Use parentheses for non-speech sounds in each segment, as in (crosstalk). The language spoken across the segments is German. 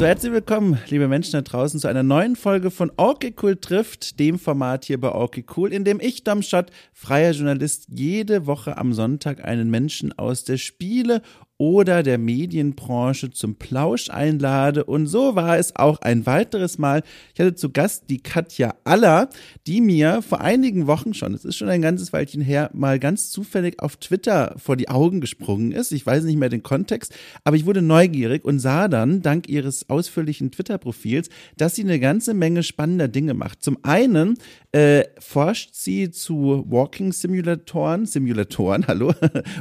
So, herzlich willkommen, liebe Menschen da draußen, zu einer neuen Folge von Okay Cool trifft, dem Format hier bei Okay Cool, in dem ich, Dom Schott, freier Journalist, jede Woche am Sonntag einen Menschen aus der Spiele- oder der Medienbranche zum Plausch einlade. Und so war es auch ein weiteres Mal. Ich hatte zu Gast die Katja Aller, die mir vor einigen Wochen schon, es ist schon ein ganzes Weilchen her, mal ganz zufällig auf Twitter vor die Augen gesprungen ist. Ich weiß nicht mehr den Kontext, aber ich wurde neugierig und sah dann, dank ihres ausführlichen Twitter-Profils, dass sie eine ganze Menge spannender Dinge macht. Zum einen äh, forscht sie zu Walking Simulatoren, Simulatoren, (laughs) hallo,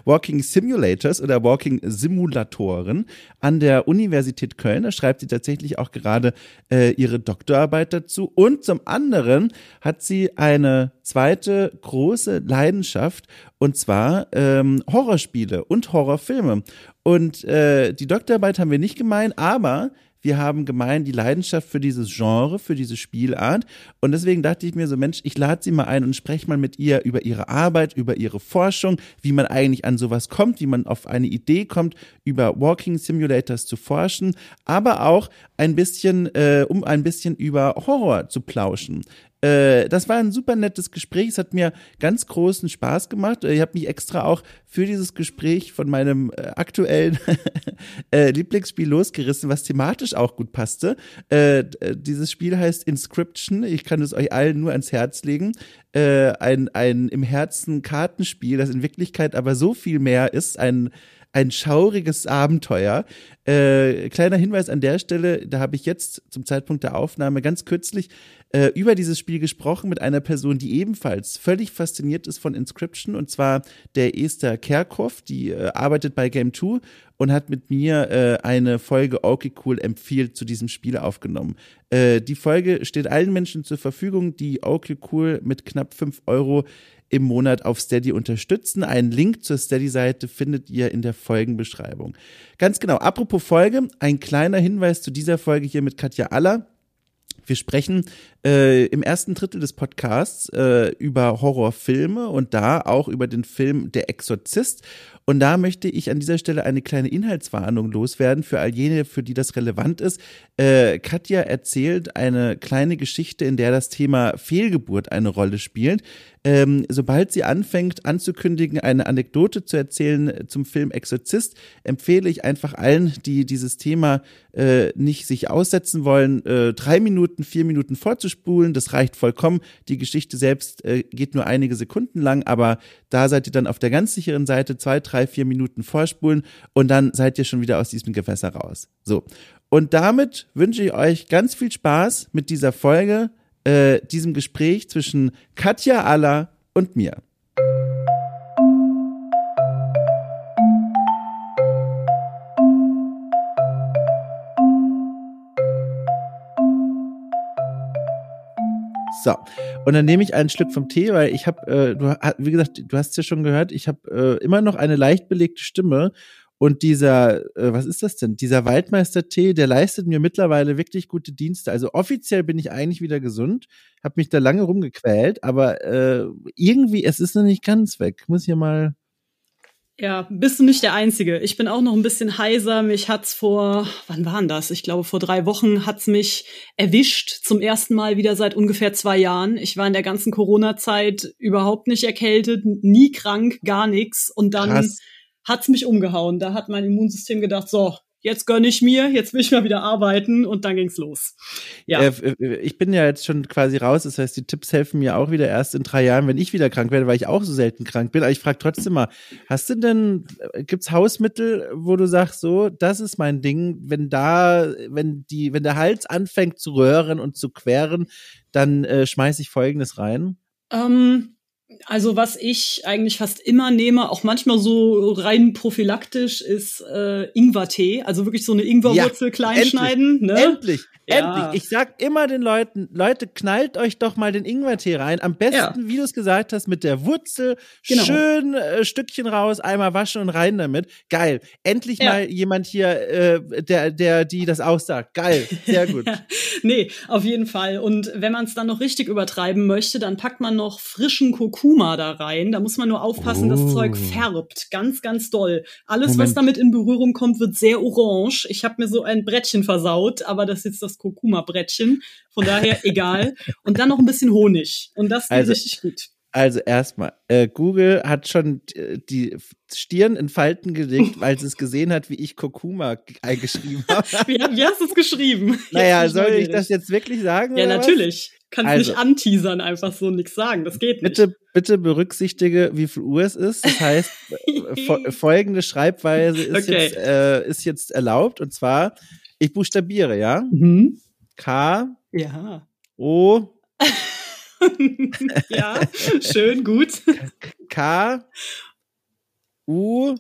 Walking Simulators oder Walking Simulatoren an der Universität Köln. Da schreibt sie tatsächlich auch gerade äh, ihre Doktorarbeit dazu. Und zum anderen hat sie eine zweite große Leidenschaft und zwar ähm, Horrorspiele und Horrorfilme. Und äh, die Doktorarbeit haben wir nicht gemeint, aber wir haben gemein die Leidenschaft für dieses Genre, für diese Spielart. Und deswegen dachte ich mir so, Mensch, ich lade sie mal ein und spreche mal mit ihr über ihre Arbeit, über ihre Forschung, wie man eigentlich an sowas kommt, wie man auf eine Idee kommt, über Walking Simulators zu forschen, aber auch ein bisschen, äh, um ein bisschen über Horror zu plauschen. Äh, das war ein super nettes Gespräch. Es hat mir ganz großen Spaß gemacht. Ich habe mich extra auch für dieses Gespräch von meinem äh, aktuellen (laughs) äh, Lieblingsspiel losgerissen, was thematisch auch gut passte. Äh, äh, dieses Spiel heißt Inscription. Ich kann es euch allen nur ans Herz legen. Äh, ein, ein im Herzen Kartenspiel, das in Wirklichkeit aber so viel mehr ist. Ein ein schauriges Abenteuer. Äh, kleiner Hinweis an der Stelle, da habe ich jetzt zum Zeitpunkt der Aufnahme ganz kürzlich äh, über dieses Spiel gesprochen mit einer Person, die ebenfalls völlig fasziniert ist von Inscription, und zwar der Esther Kerkhoff, die äh, arbeitet bei Game 2 und hat mit mir äh, eine Folge Okay Cool empfiehlt zu diesem Spiel aufgenommen. Äh, die Folge steht allen Menschen zur Verfügung, die Okay Cool mit knapp fünf Euro im Monat auf Steady unterstützen. Einen Link zur Steady-Seite findet ihr in der Folgenbeschreibung. Ganz genau, apropos Folge, ein kleiner Hinweis zu dieser Folge hier mit Katja Aller. Wir sprechen äh, im ersten Drittel des Podcasts äh, über Horrorfilme und da auch über den Film Der Exorzist. Und da möchte ich an dieser Stelle eine kleine Inhaltswarnung loswerden für all jene, für die das relevant ist. Äh, Katja erzählt eine kleine Geschichte, in der das Thema Fehlgeburt eine Rolle spielt. Ähm, sobald sie anfängt anzukündigen, eine Anekdote zu erzählen zum Film Exorzist, empfehle ich einfach allen, die dieses Thema äh, nicht sich aussetzen wollen, äh, drei Minuten, vier Minuten vorzuspulen. Das reicht vollkommen. Die Geschichte selbst äh, geht nur einige Sekunden lang, aber da seid ihr dann auf der ganz sicheren Seite, zwei, drei, vier Minuten vorspulen und dann seid ihr schon wieder aus diesem Gewässer raus. So. Und damit wünsche ich euch ganz viel Spaß mit dieser Folge, äh, diesem Gespräch zwischen Katja Aller und mir. So, und dann nehme ich einen Schluck vom Tee, weil ich habe, äh, du, wie gesagt, du hast ja schon gehört, ich habe äh, immer noch eine leicht belegte Stimme und dieser, äh, was ist das denn? Dieser Waldmeister-Tee, der leistet mir mittlerweile wirklich gute Dienste. Also offiziell bin ich eigentlich wieder gesund, habe mich da lange rumgequält, aber äh, irgendwie, es ist noch nicht ganz weg. Muss hier mal ja, bist du nicht der Einzige. Ich bin auch noch ein bisschen heiser. Mich hat's vor, wann waren das? Ich glaube, vor drei Wochen hat's mich erwischt. Zum ersten Mal wieder seit ungefähr zwei Jahren. Ich war in der ganzen Corona-Zeit überhaupt nicht erkältet, nie krank, gar nichts. Und dann Krass. hat's mich umgehauen. Da hat mein Immunsystem gedacht, so, jetzt gönn ich mir, jetzt will ich mal wieder arbeiten und dann ging's los. Ja. Äh, ich bin ja jetzt schon quasi raus, das heißt, die Tipps helfen mir auch wieder erst in drei Jahren, wenn ich wieder krank werde, weil ich auch so selten krank bin. Aber ich frage trotzdem mal, hast du denn, äh, gibt's Hausmittel, wo du sagst, so, das ist mein Ding, wenn da, wenn die, wenn der Hals anfängt zu röhren und zu queren, dann äh, schmeiß ich folgendes rein? Ähm also was ich eigentlich fast immer nehme, auch manchmal so rein prophylaktisch, ist äh, Ingwertee. Also wirklich so eine Ingwerwurzel ja, kleinschneiden. Endlich, ne? endlich. Ja. Endlich. Ich sag immer den Leuten, Leute, knallt euch doch mal den Ingwertee rein. Am besten, ja. wie du es gesagt hast, mit der Wurzel. Genau. Schön äh, Stückchen raus, einmal waschen und rein damit. Geil. Endlich mal jemand hier, äh, der, der, die das aussagt. Geil. Sehr gut. (laughs) nee, auf jeden Fall. Und wenn man es dann noch richtig übertreiben möchte, dann packt man noch frischen Kokos Kurkuma da rein. Da muss man nur aufpassen, oh. das Zeug färbt. Ganz, ganz doll. Alles, Moment. was damit in Berührung kommt, wird sehr orange. Ich habe mir so ein Brettchen versaut, aber das ist jetzt das Kurkuma-Brettchen. Von daher egal. Und dann noch ein bisschen Honig. Und das geht also, richtig gut. Also erstmal, äh, Google hat schon äh, die Stirn in Falten gelegt, weil es gesehen hat, wie ich Kokuma eingeschrieben habe. (laughs) wie, wie, hast du es geschrieben? Naja, soll ich das jetzt wirklich sagen? Ja, natürlich. Was? Kannst also, nicht anteasern, einfach so nichts sagen. Das geht nicht. Bitte, bitte berücksichtige, wie viel Uhr es ist. Das heißt, äh, (laughs) folgende Schreibweise ist, okay. jetzt, äh, ist jetzt erlaubt. Und zwar, ich buchstabiere, ja? Mhm. K. Ja. O. (laughs) ja, schön, gut. K U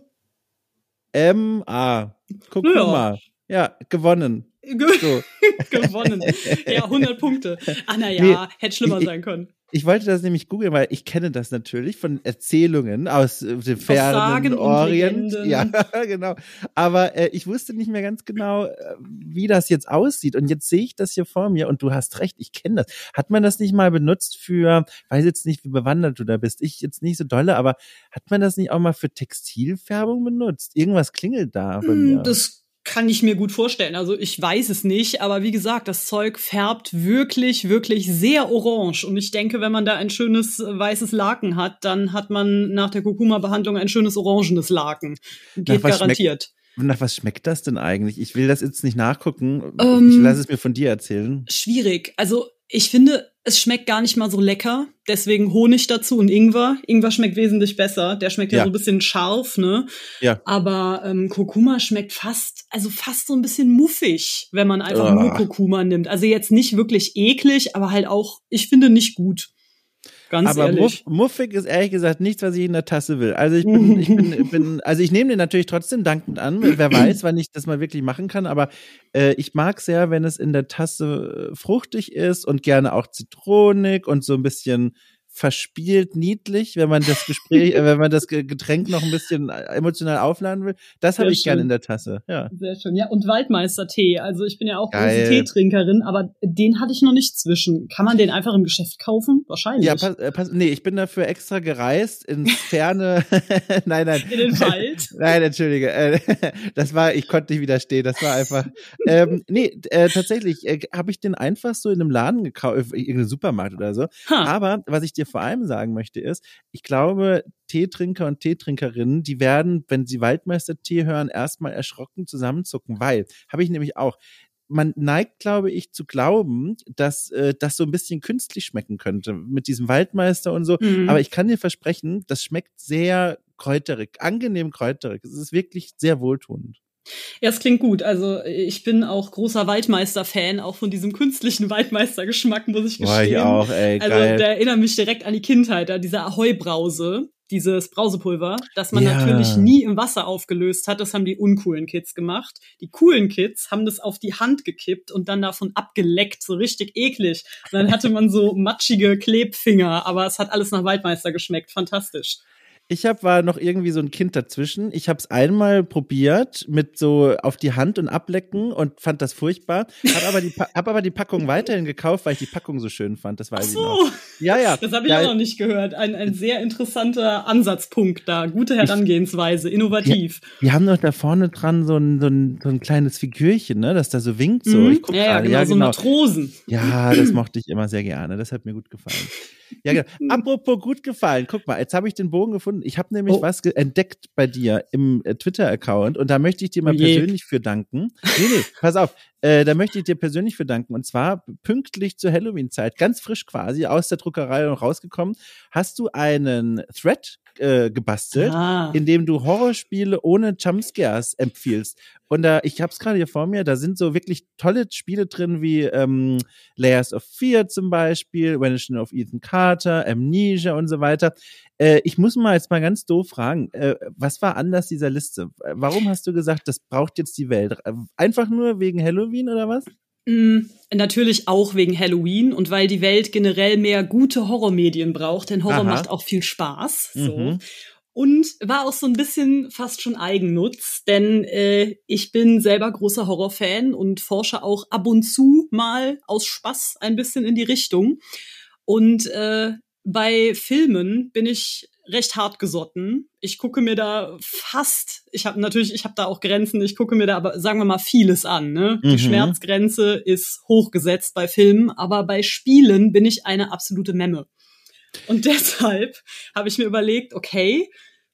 M A. Kurkuma. Ja. ja, gewonnen. So. (laughs) gewonnen. Ja, 100 Punkte. Ah, naja, nee, hätte schlimmer ich, sein können. Ich wollte das nämlich googeln, weil ich kenne das natürlich von Erzählungen aus äh, dem fernen Orient. Ja, (laughs) genau. Aber äh, ich wusste nicht mehr ganz genau, äh, wie das jetzt aussieht. Und jetzt sehe ich das hier vor mir und du hast recht, ich kenne das. Hat man das nicht mal benutzt für, weiß jetzt nicht, wie bewandert du da bist. Ich jetzt nicht so dolle, aber hat man das nicht auch mal für Textilfärbung benutzt? Irgendwas klingelt da bei mm, mir. Das kann ich mir gut vorstellen. Also ich weiß es nicht, aber wie gesagt, das Zeug färbt wirklich, wirklich sehr orange. Und ich denke, wenn man da ein schönes äh, weißes Laken hat, dann hat man nach der Kurkuma-Behandlung ein schönes orangenes Laken. Geht garantiert. Nach was schmeckt das denn eigentlich? Ich will das jetzt nicht nachgucken. Ähm, ich lasse es mir von dir erzählen. Schwierig. Also ich finde, es schmeckt gar nicht mal so lecker. Deswegen Honig dazu und Ingwer. Ingwer schmeckt wesentlich besser. Der schmeckt ja, ja so ein bisschen scharf, ne? Ja. Aber ähm, Kurkuma schmeckt fast, also fast so ein bisschen muffig, wenn man einfach oh. nur Kurkuma nimmt. Also jetzt nicht wirklich eklig, aber halt auch, ich finde, nicht gut. Ganz aber ehrlich. Muff, muffig ist ehrlich gesagt nichts, was ich in der Tasse will. Also ich bin, ich bin, (laughs) bin also ich nehme den natürlich trotzdem dankend an. Wer weiß, wann ich das mal wirklich machen kann. Aber äh, ich mag sehr, wenn es in der Tasse äh, fruchtig ist und gerne auch zitronig und so ein bisschen verspielt niedlich, wenn man das Gespräch, äh, wenn man das Getränk noch ein bisschen äh, emotional aufladen will. Das habe ich gerne in der Tasse. Ja. Sehr schön. Ja, und Waldmeister-Tee. Also ich bin ja auch Geil. große Teetrinkerin, aber den hatte ich noch nicht zwischen. Kann man den einfach im Geschäft kaufen? Wahrscheinlich. Ja, pass, äh, pass, nee, ich bin dafür extra gereist ins ferne. (laughs) nein, nein. In den Wald. (laughs) nein, entschuldige. (laughs) das war, ich konnte nicht widerstehen. Das war einfach. ähm, nee, äh, tatsächlich äh, habe ich den einfach so in einem Laden gekauft, irgendeinem Supermarkt oder so. Ha. Aber was ich dir vor allem sagen möchte, ist, ich glaube, Teetrinker und Teetrinkerinnen, die werden, wenn sie Waldmeister-Tee hören, erstmal erschrocken zusammenzucken, weil, habe ich nämlich auch, man neigt, glaube ich, zu glauben, dass äh, das so ein bisschen künstlich schmecken könnte mit diesem Waldmeister und so. Mhm. Aber ich kann dir versprechen, das schmeckt sehr kräuterig, angenehm kräuterig. Es ist wirklich sehr wohltuend. Ja, es klingt gut. Also ich bin auch großer Waldmeister-Fan, auch von diesem künstlichen Waldmeister-Geschmack, muss ich gestehen. Boah, ich auch, ey, also geil. der erinnert mich direkt an die Kindheit, an diese Ahoi-Brause, dieses Brausepulver, das man ja. natürlich nie im Wasser aufgelöst hat. Das haben die uncoolen Kids gemacht. Die coolen Kids haben das auf die Hand gekippt und dann davon abgeleckt, so richtig eklig. Und dann hatte man so matschige Klebfinger, aber es hat alles nach Waldmeister geschmeckt. Fantastisch. Ich hab, war noch irgendwie so ein Kind dazwischen. Ich habe es einmal probiert mit so auf die Hand und ablecken und fand das furchtbar. Hab aber die, hab aber die Packung weiterhin gekauft, weil ich die Packung so schön fand. Das weiß Ach so. ich noch. Ja, ja. Das habe ich ja, auch noch nicht gehört. Ein, ein sehr interessanter Ansatzpunkt da. Gute Herangehensweise, innovativ. Ja, die haben doch da vorne dran so ein, so ein, so ein kleines Figürchen, ne, das da so winkt. So. Mhm. Ich guck ja, ja, genau, ja, so genau. Matrosen. Ja, das mochte ich immer sehr gerne. Das hat mir gut gefallen. Ja, genau. Apropos gut gefallen. Guck mal, jetzt habe ich den Bogen gefunden. Ich habe nämlich oh. was entdeckt bei dir im äh, Twitter-Account und da möchte ich dir mal oh persönlich für danken. Nee, nee, pass auf. Äh, da möchte ich dir persönlich für danken. Und zwar pünktlich zur Halloween-Zeit, ganz frisch quasi, aus der Druckerei rausgekommen, hast du einen Thread äh, gebastelt, ah. in dem du Horrorspiele ohne Jumpscares empfiehlst. Und da, ich habe es gerade hier vor mir, da sind so wirklich tolle Spiele drin wie ähm, Layers of Fear zum Beispiel, Vanishing of Ethan Carter, Amnesia und so weiter. Äh, ich muss mal jetzt mal ganz doof fragen, äh, was war anders dieser Liste? Warum hast du gesagt, das braucht jetzt die Welt? Einfach nur wegen Halloween oder was? Mm, natürlich auch wegen Halloween und weil die Welt generell mehr gute Horrormedien braucht, denn Horror Aha. macht auch viel Spaß. So. Mhm. Und war auch so ein bisschen fast schon Eigennutz, denn äh, ich bin selber großer Horrorfan und forsche auch ab und zu mal aus Spaß ein bisschen in die Richtung. Und äh, bei Filmen bin ich recht hart gesotten. Ich gucke mir da fast, ich habe natürlich, ich habe da auch Grenzen, ich gucke mir da aber, sagen wir mal, vieles an. Ne? Mhm. Die Schmerzgrenze ist hochgesetzt bei Filmen, aber bei Spielen bin ich eine absolute Memme. Und (laughs) deshalb habe ich mir überlegt, okay,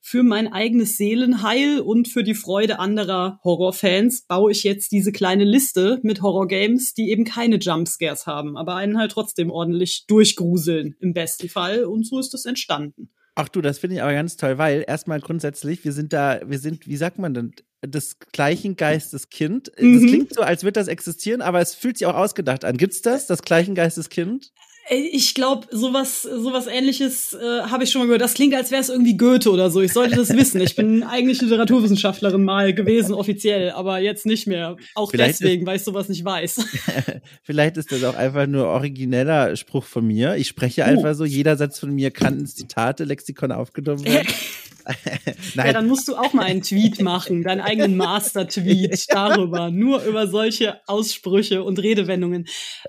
für mein eigenes Seelenheil und für die Freude anderer Horrorfans baue ich jetzt diese kleine Liste mit Horrorgames, die eben keine Jumpscares haben, aber einen halt trotzdem ordentlich durchgruseln im besten Fall. Und so ist es entstanden. Ach du, das finde ich aber ganz toll, weil erstmal grundsätzlich, wir sind da, wir sind, wie sagt man denn, des gleichen Geistes Kind. Mhm. Das klingt so, als würde das existieren, aber es fühlt sich auch ausgedacht an. Gibt's das, das gleichen Geistes Kind? Ich glaube, sowas, sowas ähnliches äh, habe ich schon mal gehört. Das klingt, als wäre es irgendwie Goethe oder so. Ich sollte das wissen. Ich bin (laughs) eigentlich Literaturwissenschaftlerin mal gewesen, offiziell, aber jetzt nicht mehr. Auch Vielleicht deswegen, ist, weil ich sowas nicht weiß. (laughs) Vielleicht ist das auch einfach nur origineller Spruch von mir. Ich spreche uh. einfach so, jeder Satz von mir kann ins Zitate, Lexikon aufgenommen werden. (laughs) (laughs) ja, dann musst du auch mal einen Tweet machen, deinen eigenen (laughs) Master-Tweet darüber, nur über solche Aussprüche und Redewendungen.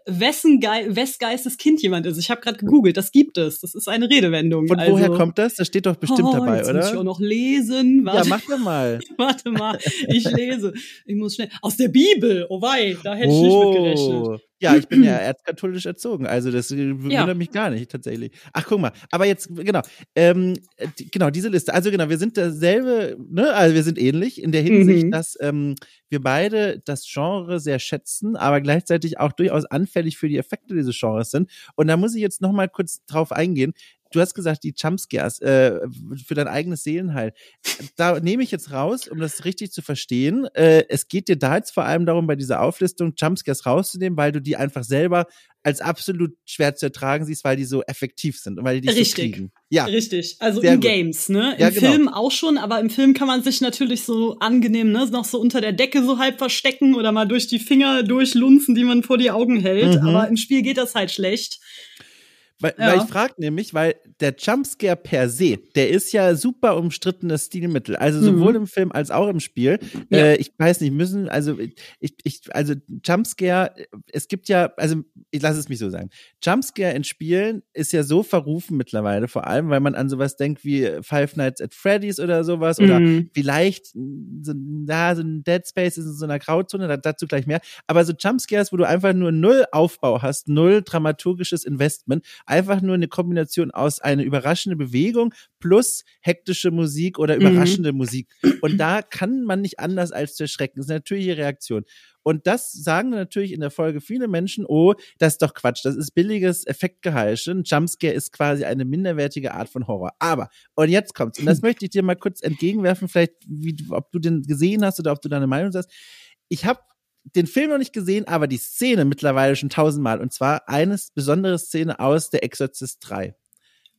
Wessen Ge wes Geistes Kind jemand ist. Ich habe gerade gegoogelt, das gibt es. Das ist eine Redewendung. Und also, woher kommt das? Das steht doch bestimmt oh, dabei, jetzt oder? Muss ich auch noch lesen. Warte. Ja, mach doch mal. (laughs) Warte mal, ich lese. Ich muss schnell. Aus der Bibel. Oh wei, da hätte ich nicht mit gerechnet. Ja, ich bin ja (clears throat) erzkatholisch erzogen, also das wundert ja. mich gar nicht tatsächlich. Ach, guck mal, aber jetzt, genau, ähm, die, genau, diese Liste, also genau, wir sind dasselbe, ne, also wir sind ähnlich in der Hinsicht, mhm. dass ähm, wir beide das Genre sehr schätzen, aber gleichzeitig auch durchaus anfällig für die Effekte dieses Genres sind. Und da muss ich jetzt nochmal kurz drauf eingehen du hast gesagt, die Jumpscares äh, für dein eigenes Seelenheil. Da nehme ich jetzt raus, um das richtig zu verstehen. Äh, es geht dir da jetzt vor allem darum, bei dieser Auflistung Jumpscares rauszunehmen, weil du die einfach selber als absolut schwer zu ertragen siehst, weil die so effektiv sind und weil die dich Richtig. So kriegen. Ja. Richtig. Also Sehr in gut. Games, ne? Im ja, genau. Film auch schon, aber im Film kann man sich natürlich so angenehm, ne, noch so unter der Decke so halb verstecken oder mal durch die Finger durchlunzen, die man vor die Augen hält. Mhm. Aber im Spiel geht das halt schlecht. Weil, ja. weil ich frage nämlich, weil der Jumpscare per se, der ist ja super umstrittenes Stilmittel. Also sowohl mhm. im Film als auch im Spiel. Ja. Äh, ich weiß nicht, müssen, also ich, ich, also Jumpscare, es gibt ja, also ich lasse es mich so sagen. Jumpscare in Spielen ist ja so verrufen mittlerweile, vor allem, weil man an sowas denkt wie Five Nights at Freddy's oder sowas. Mhm. Oder vielleicht so, ja, so ein Dead Space ist in so einer Grauzone, dazu gleich mehr. Aber so Jumpscares, wo du einfach nur null Aufbau hast, null dramaturgisches Investment, einfach nur eine Kombination aus einer überraschende Bewegung plus hektische Musik oder mhm. überraschende mhm. Musik. Und da kann man nicht anders als zu erschrecken. Das ist eine natürliche Reaktion. Und das sagen natürlich in der Folge viele Menschen, oh, das ist doch Quatsch, das ist billiges Effektgeheische. Ein Jumpscare ist quasi eine minderwertige Art von Horror. Aber, und jetzt kommt's, und das (laughs) möchte ich dir mal kurz entgegenwerfen, vielleicht, wie, ob du den gesehen hast oder ob du deine Meinung hast. Ich habe den Film noch nicht gesehen, aber die Szene mittlerweile schon tausendmal. Und zwar eine besondere Szene aus Der Exorzist 3.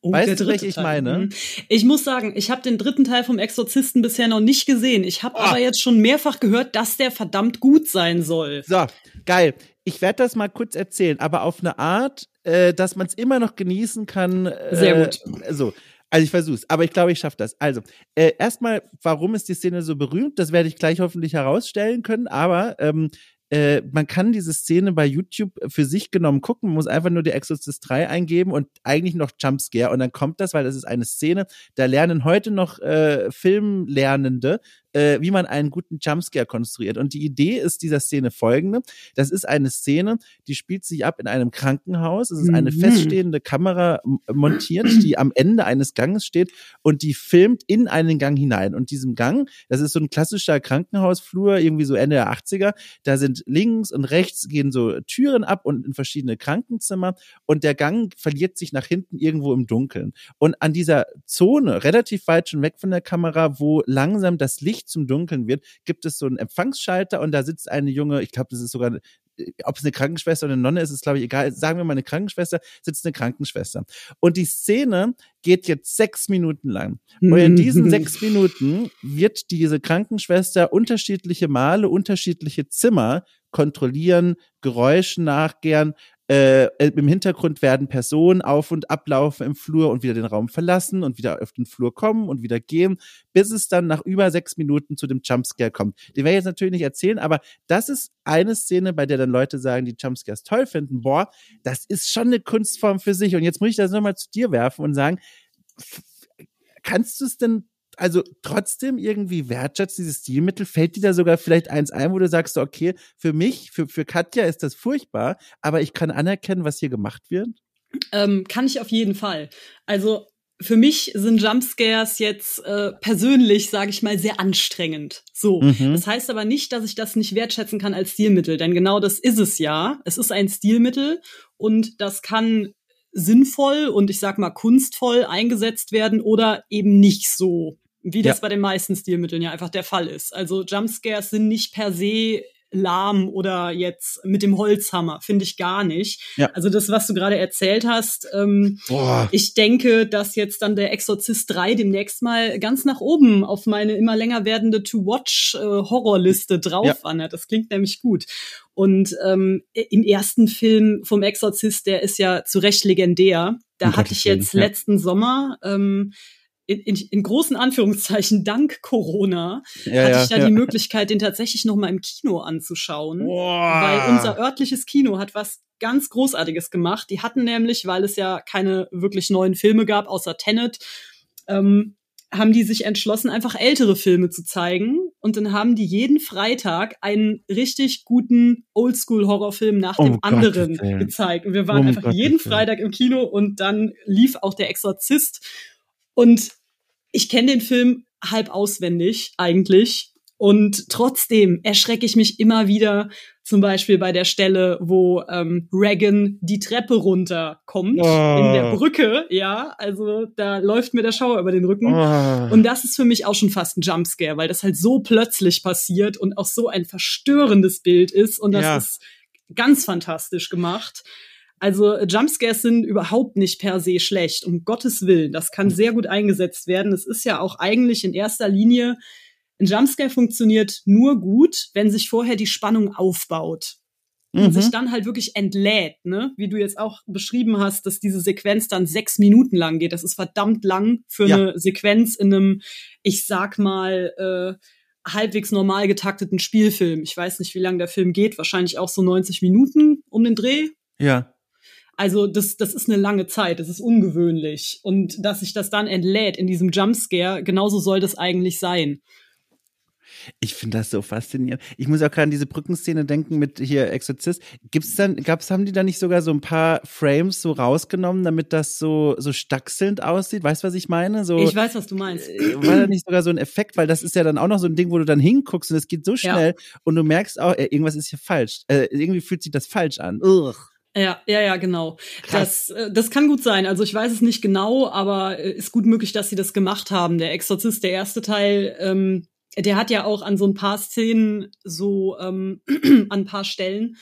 Oh, weißt du, welche ich meine? Mhm. Ich muss sagen, ich habe den dritten Teil vom Exorzisten bisher noch nicht gesehen. Ich habe oh. aber jetzt schon mehrfach gehört, dass der verdammt gut sein soll. So, geil. Ich werde das mal kurz erzählen, aber auf eine Art, äh, dass man es immer noch genießen kann. Äh, Sehr gut. So, also ich versuch's, aber ich glaube, ich schaffe das. Also, äh, erstmal, warum ist die Szene so berühmt? Das werde ich gleich hoffentlich herausstellen können, aber ähm, äh, man kann diese Szene bei YouTube für sich genommen gucken, man muss einfach nur die Exorcist 3 eingeben und eigentlich noch Jumpscare und dann kommt das, weil das ist eine Szene, da lernen heute noch äh, Filmlernende äh, wie man einen guten Jumpscare konstruiert. Und die Idee ist dieser Szene folgende. Das ist eine Szene, die spielt sich ab in einem Krankenhaus. Es ist eine mhm. feststehende Kamera montiert, die am Ende eines Ganges steht und die filmt in einen Gang hinein. Und diesem Gang, das ist so ein klassischer Krankenhausflur, irgendwie so Ende der 80er, da sind links und rechts gehen so Türen ab und in verschiedene Krankenzimmer und der Gang verliert sich nach hinten irgendwo im Dunkeln. Und an dieser Zone, relativ weit schon weg von der Kamera, wo langsam das Licht Licht zum Dunkeln wird, gibt es so einen Empfangsschalter und da sitzt eine junge, ich glaube, das ist sogar äh, ob es eine Krankenschwester oder eine Nonne ist, ist glaube ich egal. Sagen wir mal eine Krankenschwester, sitzt eine Krankenschwester. Und die Szene geht jetzt sechs Minuten lang. Und in diesen sechs Minuten wird diese Krankenschwester unterschiedliche Male, unterschiedliche Zimmer kontrollieren, Geräuschen nachgehen, äh, äh, im Hintergrund werden Personen auf und ablaufen im Flur und wieder den Raum verlassen und wieder auf den Flur kommen und wieder gehen, bis es dann nach über sechs Minuten zu dem Jumpscare kommt. Den werde ich jetzt natürlich nicht erzählen, aber das ist eine Szene, bei der dann Leute sagen, die Jumpscares toll finden. Boah, das ist schon eine Kunstform für sich. Und jetzt muss ich das nochmal zu dir werfen und sagen, kannst du es denn also trotzdem irgendwie wertschätzt, dieses Stilmittel? Fällt dir da sogar vielleicht eins ein, wo du sagst, okay, für mich, für, für Katja ist das furchtbar, aber ich kann anerkennen, was hier gemacht wird? Ähm, kann ich auf jeden Fall. Also für mich sind Jumpscares jetzt äh, persönlich, sage ich mal, sehr anstrengend. So. Mhm. Das heißt aber nicht, dass ich das nicht wertschätzen kann als Stilmittel, denn genau das ist es ja. Es ist ein Stilmittel und das kann sinnvoll und ich sag mal kunstvoll eingesetzt werden oder eben nicht so wie das ja. bei den meisten Stilmitteln ja einfach der Fall ist. Also Jumpscares sind nicht per se lahm oder jetzt mit dem Holzhammer, finde ich gar nicht. Ja. Also das, was du gerade erzählt hast, ähm, ich denke, dass jetzt dann der Exorzist 3 demnächst mal ganz nach oben auf meine immer länger werdende To-Watch-Horrorliste äh, drauf ja. wandert. Das klingt nämlich gut. Und ähm, im ersten Film vom Exorzist, der ist ja zu Recht legendär. Da hatte ich jetzt ja. letzten Sommer ähm, in, in, in großen Anführungszeichen dank Corona ja, hatte ich ja, ja, die Möglichkeit, den tatsächlich noch mal im Kino anzuschauen, Boah. weil unser örtliches Kino hat was ganz Großartiges gemacht. Die hatten nämlich, weil es ja keine wirklich neuen Filme gab, außer Tenet, ähm, haben die sich entschlossen, einfach ältere Filme zu zeigen. Und dann haben die jeden Freitag einen richtig guten Oldschool-Horrorfilm nach dem anderen gezeigt. Und wir waren um einfach Gottes jeden Freitag im Kino und dann lief auch der Exorzist. Und ich kenne den Film halb auswendig eigentlich. Und trotzdem erschrecke ich mich immer wieder, zum Beispiel bei der Stelle, wo ähm, Reagan die Treppe runterkommt oh. in der Brücke. Ja, also da läuft mir der Schauer über den Rücken. Oh. Und das ist für mich auch schon fast ein Jumpscare, weil das halt so plötzlich passiert und auch so ein verstörendes Bild ist. Und das ja. ist ganz fantastisch gemacht. Also Jumpscares sind überhaupt nicht per se schlecht, um Gottes Willen. Das kann sehr gut eingesetzt werden. Es ist ja auch eigentlich in erster Linie, ein Jumpscare funktioniert nur gut, wenn sich vorher die Spannung aufbaut. Und mhm. sich dann halt wirklich entlädt, ne? Wie du jetzt auch beschrieben hast, dass diese Sequenz dann sechs Minuten lang geht. Das ist verdammt lang für ja. eine Sequenz in einem, ich sag mal, äh, halbwegs normal getakteten Spielfilm. Ich weiß nicht, wie lang der Film geht. Wahrscheinlich auch so 90 Minuten um den Dreh. Ja. Also das, das ist eine lange Zeit, das ist ungewöhnlich. Und dass sich das dann entlädt in diesem Jumpscare, genauso soll das eigentlich sein. Ich finde das so faszinierend. Ich muss auch gerade an diese Brückenszene denken mit hier Exorzist. Gibt's dann, gab's, haben die da nicht sogar so ein paar Frames so rausgenommen, damit das so, so stachselnd aussieht? Weißt du, was ich meine? So, ich weiß, was du meinst. Äh, war da nicht sogar so ein Effekt? Weil das ist ja dann auch noch so ein Ding, wo du dann hinguckst und es geht so schnell ja. und du merkst auch, äh, irgendwas ist hier falsch. Äh, irgendwie fühlt sich das falsch an. Ugh. Ja, ja, ja, genau. Das, äh, das kann gut sein. Also ich weiß es nicht genau, aber äh, ist gut möglich, dass sie das gemacht haben. Der Exorzist, der erste Teil, ähm, der hat ja auch an so ein paar Szenen so ähm, (clears throat) an ein paar Stellen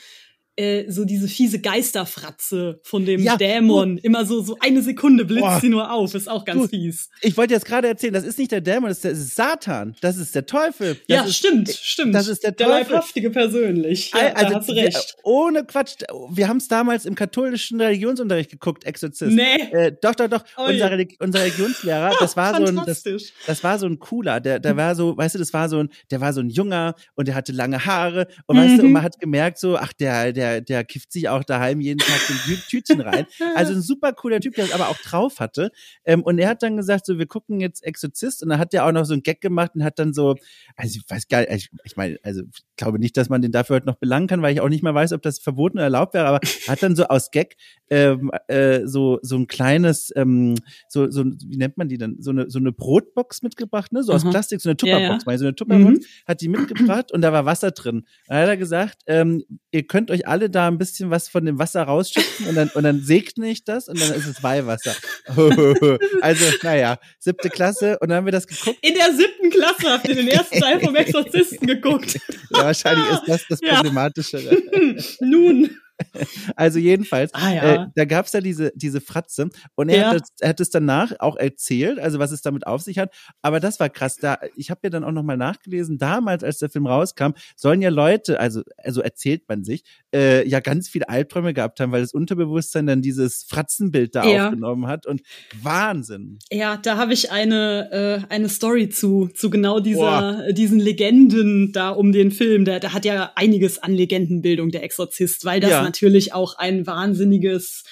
äh, so diese fiese Geisterfratze von dem ja, Dämon. Immer so, so eine Sekunde blitzt Boah. sie nur auf. Ist auch ganz du, fies. Ich wollte jetzt gerade erzählen, das ist nicht der Dämon, das ist, der, das ist Satan. Das ist der Teufel. Das ja, ist, stimmt, stimmt. Das ist der, der Teufel. Leibhaftige persönlich. Ja, also, da hast recht. ohne Quatsch. Wir haben es damals im katholischen Religionsunterricht geguckt, Exorzist. Nee. Äh, doch, doch, doch. Oh, unser, Religi unser Religionslehrer, (laughs) das war so ein, das, das war so ein cooler. Der, der war so, weißt du, das war so ein, der war so ein Junger und der hatte lange Haare und mhm. weißt du, und mhm. man hat gemerkt so, ach, der, der, der kifft sich auch daheim jeden Tag so ein Tütchen rein. Also ein super cooler Typ, der es aber auch drauf hatte. Ähm, und er hat dann gesagt, so, wir gucken jetzt Exorzist und dann hat der auch noch so ein Gag gemacht und hat dann so, also ich weiß gar nicht, ich, ich meine, also ich glaube nicht, dass man den dafür heute noch belangen kann, weil ich auch nicht mal weiß, ob das verboten oder erlaubt wäre, aber hat dann so aus Gag ähm, äh, so so ein kleines, ähm, so so wie nennt man die dann, so eine so eine Brotbox mitgebracht, ne, so aus Plastik, so eine Tupperbox, ja, ja. so eine Tupperbox, mhm. hat die mitgebracht und da war Wasser drin. Dann hat er gesagt, ähm, ihr könnt euch alle da ein bisschen was von dem Wasser rausschütten und dann und dann segne ich das und dann ist es Weihwasser. (laughs) also naja, siebte Klasse und dann haben wir das geguckt. In der siebten Klasse habt ihr den ersten Teil vom Exorzisten geguckt. ja, wahrscheinlich ist das das (laughs) Problematische. (laughs) Nun. (laughs) also jedenfalls, Ah, ja. äh, da gab's ja diese, diese Fratze und er, Ja. hat das, er hat es danach auch erzählt, also was es damit auf sich hat. Aber das war krass. Da, ich habe ja dann auch nochmal nachgelesen, damals, als der Film rauskam, sollen ja Leute, also, also erzählt man sich, äh, ja ganz viele Albträume gehabt haben, weil das Unterbewusstsein dann dieses Fratzenbild da Ja. aufgenommen hat. Und Wahnsinn. Ja, da habe ich eine, äh, eine Story zu, zu genau dieser, äh, diesen Legenden da um den Film. Der, der hat ja einiges an Legendenbildung, der Exorzist, weil das. Natürlich auch ein wahnsinniges,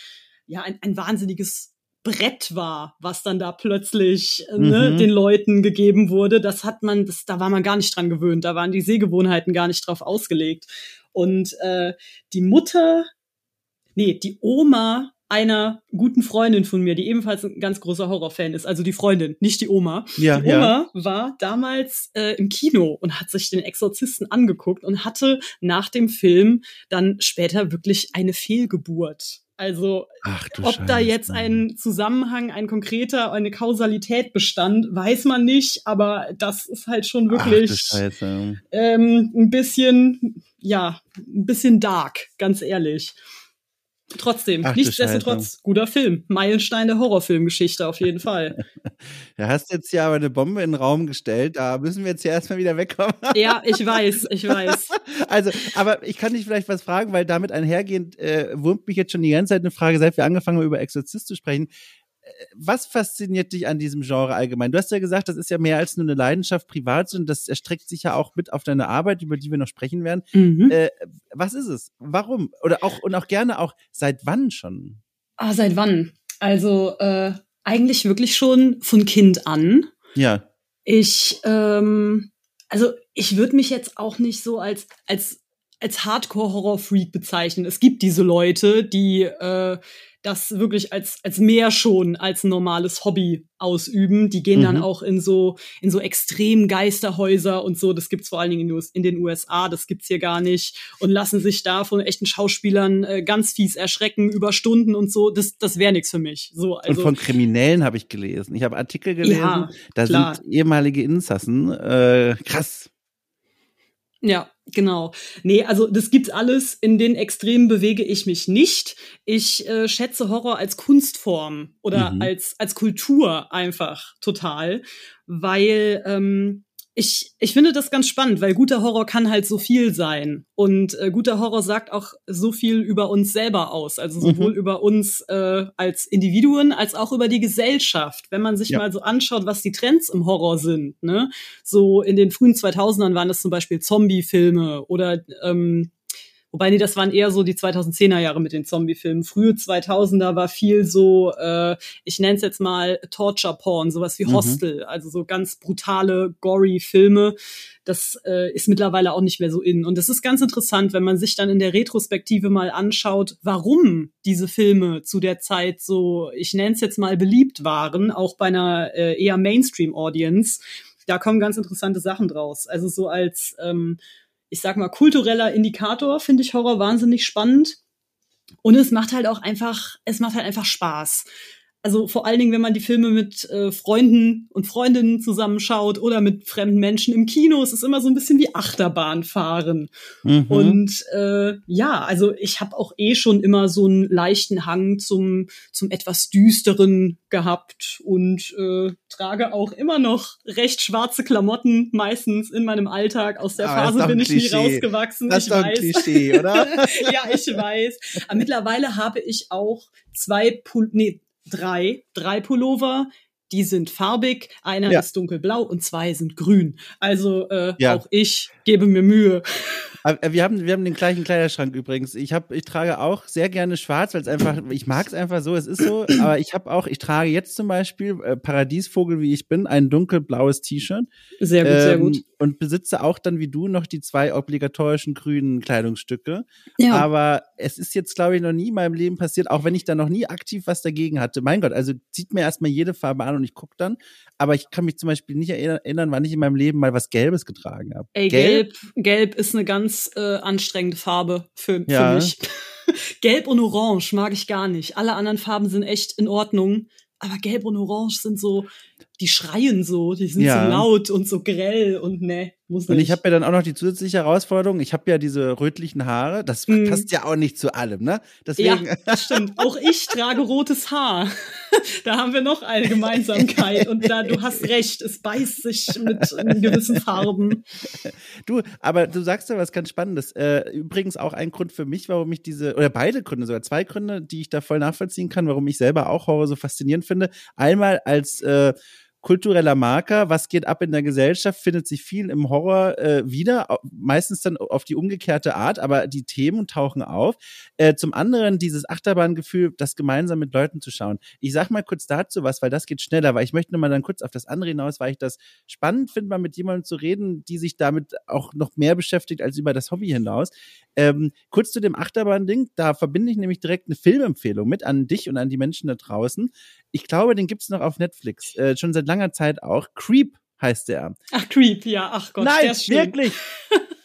ja, ein, ein wahnsinniges Brett war, was dann da plötzlich äh, ne, Mhm. den Leuten gegeben wurde. Das hat man, das, da war man gar nicht dran gewöhnt. Da waren die Sehgewohnheiten gar nicht drauf ausgelegt. Und äh, die Mutter, nee, die Oma einer guten Freundin von mir, die ebenfalls ein ganz großer Horrorfan ist, also die Freundin, nicht die Oma. Ja, die ja. Oma war damals äh, im Kino und hat sich den Exorzisten angeguckt und hatte nach dem Film dann später wirklich eine Fehlgeburt. Also ob da Scheiße. jetzt ein Zusammenhang, ein konkreter, eine Kausalität bestand, weiß man nicht, aber das ist halt schon wirklich ähm, ein bisschen, ja, ein bisschen dark, ganz ehrlich. Trotzdem, du nichtsdestotrotz, guter Film. Meilenstein der Horrorfilmgeschichte auf jeden Fall. (laughs) Da hast du jetzt ja aber eine Bombe in den Raum gestellt. Da müssen wir jetzt ja erstmal wieder wegkommen. (laughs) ja, ich weiß, ich weiß. (laughs) Also, aber ich kann dich vielleicht was fragen, weil damit einhergehend äh, wurmt mich jetzt schon die ganze Zeit eine Frage, seit wir angefangen haben, über Exorzist zu sprechen. Was fasziniert dich an diesem Genre allgemein? Du hast ja gesagt, das ist ja mehr als nur eine Leidenschaft privat, sondern das erstreckt sich ja auch mit auf deine Arbeit, über die wir noch sprechen werden. Mhm. Äh, was ist es? Warum? Oder auch und auch gerne auch seit wann schon? Ah, seit wann? Also äh, eigentlich wirklich schon von Kind an. Ja. Ich, ähm, also ich würde mich jetzt auch nicht so als als als Hardcore-Horror-Freak bezeichnen. Es gibt diese Leute, die äh, das wirklich als als mehr schon als ein normales Hobby ausüben. Die gehen dann Mhm. auch in so in so extrem Geisterhäuser und so. Das gibt's vor allen Dingen in, den US in den USA. Das gibt's hier gar nicht und lassen sich da von echten Schauspielern äh, ganz fies erschrecken über Stunden und so. Das das wäre nichts für mich. So also und von Kriminellen habe ich gelesen. Ich habe Artikel gelesen, Ja, da klar. sind ehemalige Insassen. Äh, krass. Ja, genau. Nee, also das gibt's alles. In den Extremen bewege ich mich nicht. Ich äh, schätze Horror als Kunstform oder Mhm. als, als Kultur einfach total, weil ähm, ich, ich finde das ganz spannend, weil guter Horror kann halt so viel sein. Und äh, guter Horror sagt auch so viel über uns selber aus. Also sowohl Mhm. über uns äh, als Individuen als auch über die Gesellschaft. Wenn man sich Ja. mal so anschaut, was die Trends im Horror sind, ne? So in den frühen 2000ern waren das zum Beispiel Zombie-Filme oder ähm, Wobei, nee, das waren eher so die 2010er Jahre mit den Zombie-Filmen. Frühe 2000er war viel so, äh, ich nenne es jetzt mal Torture-Porn, sowas wie Mhm. Hostel, also so ganz brutale, gory Filme. Das äh, ist mittlerweile auch nicht mehr so in. Und das ist ganz interessant, wenn man sich dann in der Retrospektive mal anschaut, warum diese Filme zu der Zeit so, ich nenne es jetzt mal beliebt waren, auch bei einer äh, eher Mainstream-Audience. Da kommen ganz interessante Sachen draus. Also so als ähm, ich sag mal, kultureller Indikator finde ich Horror wahnsinnig spannend. Und es macht halt auch einfach, es macht halt einfach Spaß. Also vor allen Dingen, wenn man die Filme mit äh, Freunden und Freundinnen zusammenschaut oder mit fremden Menschen im Kino, es ist immer so ein bisschen wie Achterbahn fahren. Mhm. Und äh, ja, also ich habe auch eh schon immer so einen leichten Hang zum, zum etwas düsteren gehabt und äh, trage auch immer noch recht schwarze Klamotten, meistens in meinem Alltag. Aus der ist Phase bin ich nie rausgewachsen. das ich ist doch ein weiß. Klischee, oder? (laughs) ja, ich weiß. Aber mittlerweile habe ich auch zwei, Pul nee, drei, drei Pullover. Die sind farbig, einer Ja. ist dunkelblau und zwei sind grün. Also äh, Ja. auch ich gebe mir Mühe. Äh, wir haben, wir haben den gleichen Kleiderschrank übrigens. Ich habe, ich trage auch sehr gerne schwarz, weil es einfach, ich mag es einfach so, es ist so. Aber ich habe auch, ich trage jetzt zum Beispiel äh, Paradiesvogel, wie ich bin, ein dunkelblaues T-Shirt. Sehr gut, sehr Ähm, gut. Und besitze auch dann wie du noch die zwei obligatorischen grünen Kleidungsstücke. Ja. Aber es ist jetzt, glaube ich, noch nie in meinem Leben passiert, auch wenn ich da noch nie aktiv was dagegen hatte. Mein Gott, also zieht mir erstmal jede Farbe an und ich gucke dann. Aber ich kann mich zum Beispiel nicht erinnern, wann ich in meinem Leben mal was Gelbes getragen habe. Ey, gelb, gelb ist eine ganz äh, anstrengende Farbe für, Ja. für mich. (laughs) gelb und Orange mag ich gar nicht. Alle anderen Farben sind echt in Ordnung. Aber Gelb und Orange sind so, die schreien so, die sind Ja. so laut und so grell und ne, Muss Und nicht. ich habe ja dann auch noch die zusätzliche Herausforderung, ich habe ja diese rötlichen Haare, das Mhm. passt ja auch nicht zu allem, ne? ja, Deswegen, das stimmt. Auch ich trage rotes Haar. Da haben wir noch eine Gemeinsamkeit. Und da, du hast recht, es beißt sich mit äh, gewissen Farben. du, aber du sagst ja was ganz Spannendes. Äh, übrigens auch ein Grund für mich, warum ich diese, oder beide Gründe, sogar zwei Gründe, die ich da voll nachvollziehen kann, warum ich selber auch Horror so faszinierend finde. Einmal als äh, kultureller Marker, was geht ab in der Gesellschaft, findet sich viel im Horror äh, wieder, meistens dann auf die umgekehrte Art, aber die Themen tauchen auf. Äh, zum anderen dieses Achterbahngefühl, das gemeinsam mit Leuten zu schauen. Ich sag mal kurz dazu was, weil das geht schneller, weil ich möchte nur mal dann kurz auf das andere hinaus, weil ich das spannend finde, mal mit jemandem zu reden, die sich damit auch noch mehr beschäftigt als über das Hobby hinaus. Ähm, kurz zu dem Achterbahn-Ding, da verbinde ich nämlich direkt eine Filmempfehlung mit an dich und an die Menschen da draußen. Ich glaube, den gibt's noch auf Netflix, äh, schon seit langer Zeit auch. Creep heißt der. Ach, Creep, ja, ach Gott, der Nein, ist schön. wirklich. (laughs)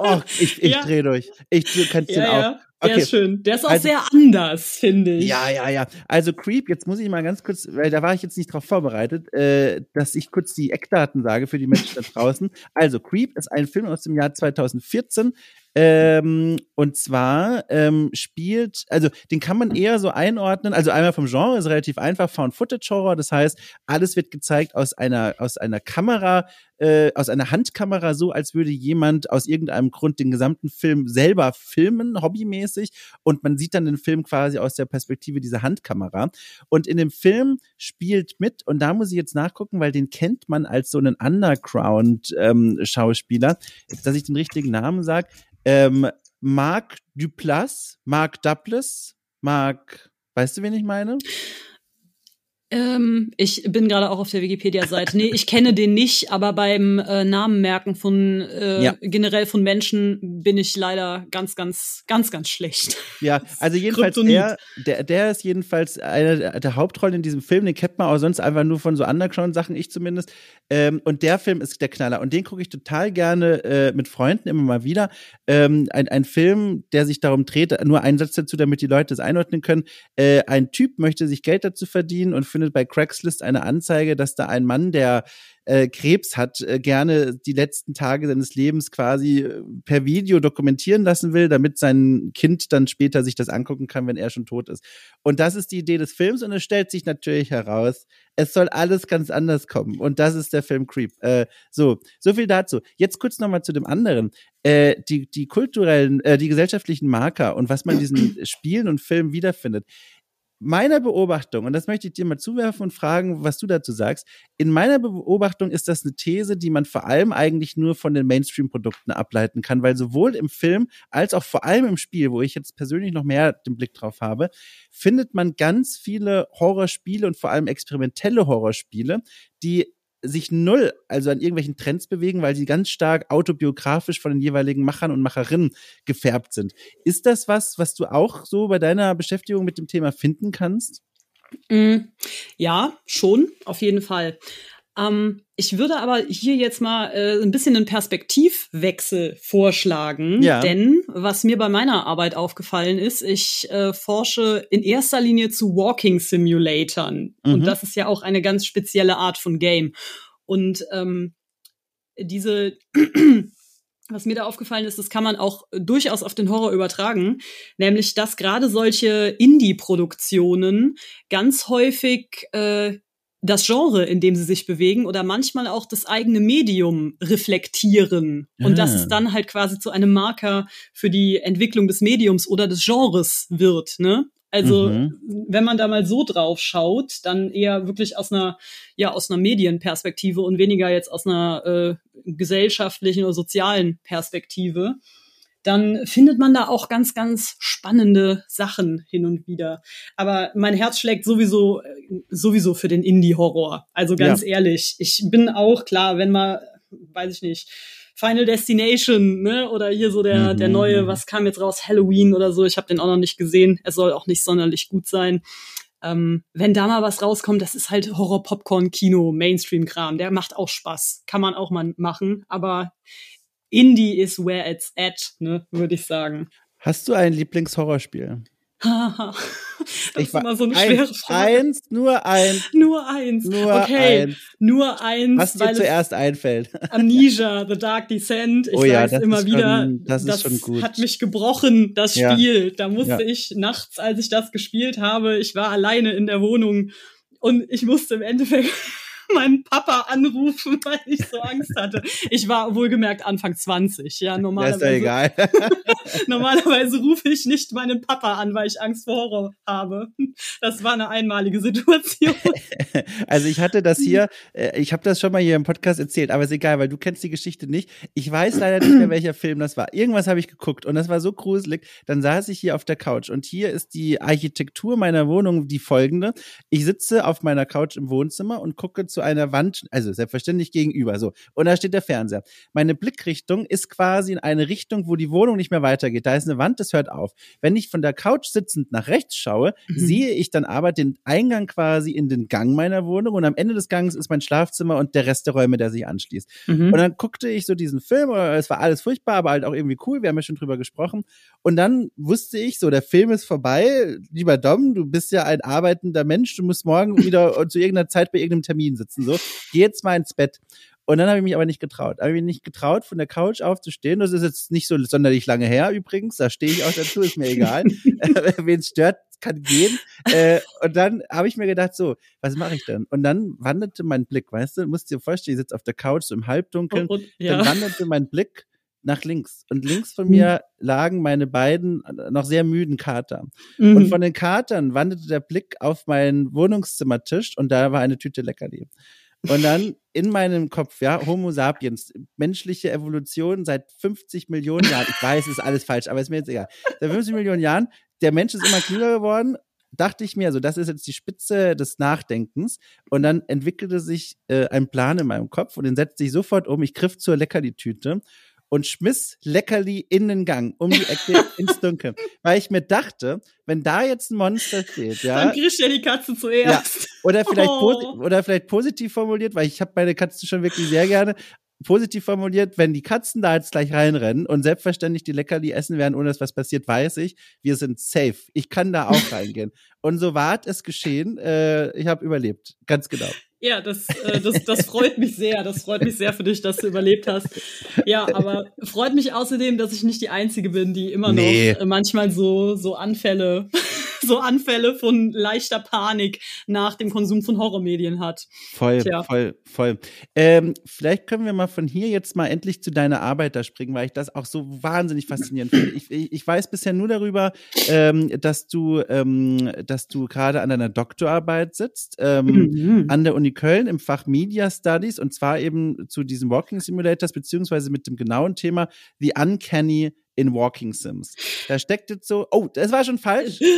Oh, ich, ich Ja. dreh durch. Ich, du kannst den Ja, auch. ja, der Okay. ist schön. Der ist auch Also- sehr anders, finde ich. Ja, ja, ja. Also Creep, jetzt muss ich mal ganz kurz, weil da war ich jetzt nicht drauf vorbereitet, äh, dass ich kurz die Eckdaten sage für die Menschen da draußen. Also Creep ist ein Film aus dem Jahr 2014. Ähm, und zwar ähm, spielt, also den kann man eher so einordnen, also einmal vom Genre ist relativ einfach, Found-Footage-Horror, das heißt, alles wird gezeigt aus einer, aus einer Kamera, äh, aus einer Handkamera, so als würde jemand aus irgendeinem Grund den gesamten Film selber filmen, hobbymäßig, und man sieht dann den Film quasi aus der Perspektive dieser Handkamera. Und in dem Film spielt mit, und da muss ich jetzt nachgucken, weil den kennt man als so einen Underground-Schauspieler, dass ich den richtigen Namen sage, ähm, Mark Duplass, Mark Duplass, Mark, weißt du, wen ich meine? Ähm, ich bin gerade auch auf der Wikipedia-Seite. Nee, ich kenne den nicht, aber beim äh, Namenmerken von äh, Ja. generell von Menschen bin ich leider ganz, ganz, ganz, ganz schlecht. Ja, also (laughs) jedenfalls der, der, der ist jedenfalls eine der- der Hauptrollen in diesem Film. Den kennt man auch sonst einfach nur von so Underground-Sachen, ich zumindest. Ähm, und der Film ist der Knaller. Und den gucke ich total gerne äh, mit Freunden immer mal wieder. Ähm, ein, ein Film, der sich darum dreht, nur ein Satz dazu, damit die Leute es einordnen können. Äh, ein Typ möchte sich Geld dazu verdienen und findet bei Craigslist eine Anzeige, dass da ein Mann, der äh, Krebs hat, äh, gerne die letzten Tage seines Lebens quasi äh, per Video dokumentieren lassen will, damit sein Kind dann später sich das angucken kann, wenn er schon tot ist. Und das ist die Idee des Films und es stellt sich natürlich heraus, es soll alles ganz anders kommen. Und das ist der Film Creep. Äh, so, so viel dazu. Jetzt kurz nochmal zu dem anderen. Äh, die, die kulturellen, äh, die gesellschaftlichen Marker und was man in diesen (clears throat) Spielen und Filmen wiederfindet meiner Beobachtung, und das möchte ich dir mal zuwerfen und fragen, was du dazu sagst, in meiner Beobachtung ist das eine These, die man vor allem eigentlich nur von den Mainstream-Produkten ableiten kann, weil sowohl im Film als auch vor allem im Spiel, wo ich jetzt persönlich noch mehr den Blick drauf habe, findet man ganz viele Horrorspiele und vor allem experimentelle Horrorspiele, die sich null, also an irgendwelchen Trends bewegen, weil sie ganz stark autobiografisch von den jeweiligen Machern und Macherinnen gefärbt sind. Ist das was, was du auch so bei deiner Beschäftigung mit dem Thema finden kannst? Mm, Ja, schon, auf jeden Fall. Ähm, ich würde aber hier jetzt mal äh, ein bisschen einen Perspektivwechsel vorschlagen, Ja. denn was mir bei meiner Arbeit aufgefallen ist, ich äh, forsche in erster Linie zu Walking Simulatoren Mhm. und das ist ja auch eine ganz spezielle Art von Game. Und ähm, diese (clears throat) was mir da aufgefallen ist, das kann man auch durchaus auf den Horror übertragen, nämlich dass gerade solche Indie-Produktionen ganz häufig äh, das Genre, in dem sie sich bewegen oder manchmal auch das eigene Medium reflektieren. Und dass es dann halt quasi zu einem Marker für die Entwicklung des Mediums oder des Genres wird, ne? Also, Mhm. wenn man da mal so drauf schaut, dann eher wirklich aus einer, ja, aus einer Medienperspektive und weniger jetzt aus einer äh, gesellschaftlichen oder sozialen Perspektive, dann findet man da auch ganz, ganz spannende Sachen hin und wieder. Aber mein Herz schlägt sowieso, äh, sowieso für den Indie-Horror. Also ganz ehrlich, ich bin auch klar, wenn mal, weiß ich nicht, Final Destination, ne? Oder hier so der, Mhm. der neue, was kam jetzt raus, Halloween oder so. Ich habe den auch noch nicht gesehen. Er soll auch nicht sonderlich gut sein. Ähm, wenn da mal was rauskommt, das ist halt Horror-Popcorn-Kino, Mainstream-Kram. Der macht auch Spaß. Kann man auch mal machen. Aber Indie is where it's at, ne, würde ich sagen. Hast du ein Lieblingshorrorspiel? Haha. (laughs) das ich ist immer so eine eins, schwere Frage. Eins, nur eins. (laughs) Nur eins. Nur okay, eins. nur eins. Was dir es zuerst einfällt. (laughs) Amnesia, The Dark Descent. Ich Oh ja, sag's das immer ist wieder. schon- das ist schon gut. hat mich gebrochen, das Ja. Spiel. Da musste Ja. ich nachts, als ich das gespielt habe, ich war alleine in der Wohnung und ich musste im Endeffekt (laughs) meinen Papa anrufen, (laughs) weil ich so Angst hatte. Ich war wohlgemerkt Anfang 20. Ja, Ja, ist normalerweise, ja egal. (laughs) normalerweise rufe ich nicht meinen Papa an, weil ich Angst vor Horror habe. Das war eine einmalige Situation. Also ich hatte das hier, äh, ich habe das schon mal hier im Podcast erzählt, aber ist egal, weil du kennst die Geschichte nicht. Ich weiß leider nicht mehr, welcher Film das war. Irgendwas habe ich geguckt und das war so gruselig. Dann saß ich hier auf der Couch und hier ist die Architektur meiner Wohnung die folgende. Ich sitze auf meiner Couch im Wohnzimmer und gucke zu einer Wand, also selbstverständlich gegenüber, so. Und da steht der Fernseher. Meine Blickrichtung ist quasi in eine Richtung, wo die Wohnung nicht mehr weitergeht. Da ist eine Wand, das hört auf. Wenn ich von der Couch sitzend nach rechts schaue, Mhm. sehe ich dann aber den Eingang quasi in den Gang meiner Wohnung und am Ende des Ganges ist mein Schlafzimmer und der Rest der Räume, der sich anschließt. Mhm. Und dann guckte ich so diesen Film, es war alles furchtbar, aber halt auch irgendwie cool, wir haben ja schon drüber gesprochen. Und dann wusste ich, so, der Film ist vorbei. Lieber Dom, du bist ja ein arbeitender Mensch, du musst morgen (laughs) wieder zu irgendeiner Zeit bei irgendeinem Termin sitzen, so. Geh jetzt mal ins Bett. Und dann habe ich mich aber nicht getraut. Habe ich mich nicht getraut, von der Couch aufzustehen. Das ist jetzt nicht so sonderlich lange her übrigens. Da stehe ich auch dazu, ist mir egal. (laughs) (laughs) Wen es stört, kann gehen. Äh, und dann habe ich mir gedacht, so, was mache ich denn? Und dann wanderte mein Blick, weißt du, musst dir vorstellen, ich sitze auf der Couch so im Halbdunkeln. Und, Dann ja. wanderte mein Blick nach links. Und links von Mhm. mir lagen meine beiden äh, noch sehr müden Kater. Mhm. Und von den Katern wanderte der Blick auf meinen Wohnungszimmertisch und da war eine Tüte Leckerli. Und dann in meinem Kopf, ja, Homo sapiens, menschliche Evolution seit 50 Millionen Jahren. Ich weiß, es ist alles falsch, aber ist mir jetzt egal. Seit 50 Millionen Jahren, der Mensch ist immer klüger geworden. Dachte ich mir, so das ist jetzt die Spitze des Nachdenkens. Und dann entwickelte sich äh, ein Plan in meinem Kopf und den setzte ich sofort um. Ich griff zur Leckerli-Tüte und schmiss Leckerli in den Gang, um die Ecke (laughs) ins Dunkel. Weil ich mir dachte, wenn da jetzt ein Monster steht, ja, Dann kriegst du ja die Katze zuerst. oder vielleicht, Oh. oder vielleicht positiv formuliert, weil ich habe meine Katzen schon wirklich sehr gerne. Positiv formuliert, wenn die Katzen da jetzt gleich reinrennen und selbstverständlich die Leckerli essen werden, ohne dass was passiert, weiß ich, wir sind safe. Ich kann da auch reingehen. Und so war es geschehen. Äh, ich habe überlebt. Ganz genau. Ja, das, äh, das, das freut mich sehr. Das freut mich sehr für dich, dass du überlebt hast. Ja, aber freut mich außerdem, dass ich nicht die Einzige bin, die immer Nee. noch äh, manchmal so, so Anfälle, (laughs) so Anfälle von leichter Panik nach dem Konsum von Horrormedien hat. Voll, Tja. voll, voll. Ähm, vielleicht können wir mal von hier jetzt mal endlich zu deiner Arbeit da springen, weil ich das auch so wahnsinnig faszinierend finde. Ich, ich, weiß bisher nur darüber, ähm, dass du, ähm, dass du gerade an deiner Doktorarbeit sitzt, ähm, Mhm. an der Uni Köln im Fach Media Studies und zwar eben zu diesen Walking Simulators beziehungsweise mit dem genauen Thema The Uncanny in Walking Sims. Da steckt jetzt so, oh, das war schon falsch. (laughs)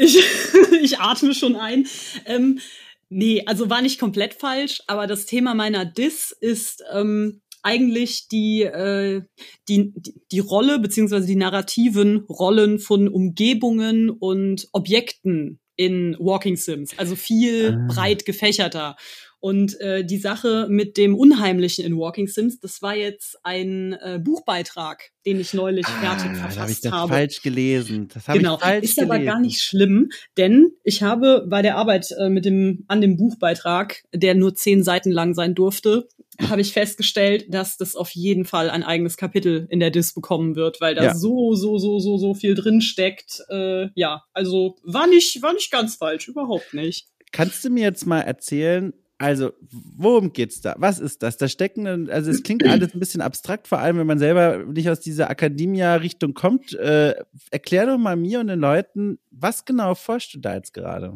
Ich, (laughs) ich atme schon ein. Ähm, nee, also war nicht komplett falsch, aber das Thema meiner Diss ist ähm, eigentlich die, äh, die, die, die Rolle beziehungsweise die narrativen Rollen von Umgebungen und Objekten in Walking Sims. Also viel Ah. breit gefächerter. Und äh, die Sache mit dem Unheimlichen in Walking Sims, das war jetzt ein äh, Buchbeitrag, den ich neulich fertig Ah, da habe ich verfasst das habe. falsch gelesen. Das habe Genau, ich falsch ist gelesen. aber gar nicht schlimm, denn ich habe bei der Arbeit äh, mit dem an dem Buchbeitrag, der nur zehn Seiten lang sein durfte, habe ich festgestellt, dass das auf jeden Fall ein eigenes Kapitel in der Dis bekommen wird, weil da Ja. so so so so so viel drin steckt. Äh, ja, also war nicht war nicht ganz falsch, überhaupt nicht. Kannst du mir jetzt mal erzählen, also worum geht's da? Was ist das? Da stecken, also es klingt alles ein bisschen abstrakt, vor allem wenn man selber nicht aus dieser Academia-Richtung kommt. Äh, erklär doch mal mir und den Leuten, was genau forschst du da jetzt gerade?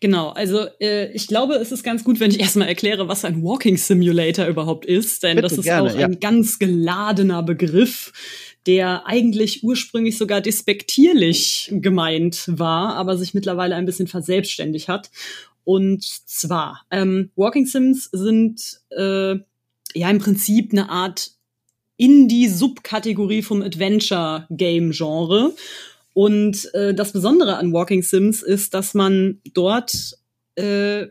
Genau, also äh, ich glaube, es ist ganz gut, wenn ich erstmal erkläre, was ein Walking Simulator überhaupt ist, denn Bitte, das ist gerne, auch ja. ein ganz geladener Begriff, der eigentlich ursprünglich sogar despektierlich gemeint war, aber sich mittlerweile ein bisschen verselbstständigt hat. Und zwar, ähm, Walking Sims sind äh, ja im Prinzip eine Art Indie-Subkategorie vom Adventure-Game-Genre. Und äh, das Besondere an Walking Sims ist, dass man dort äh,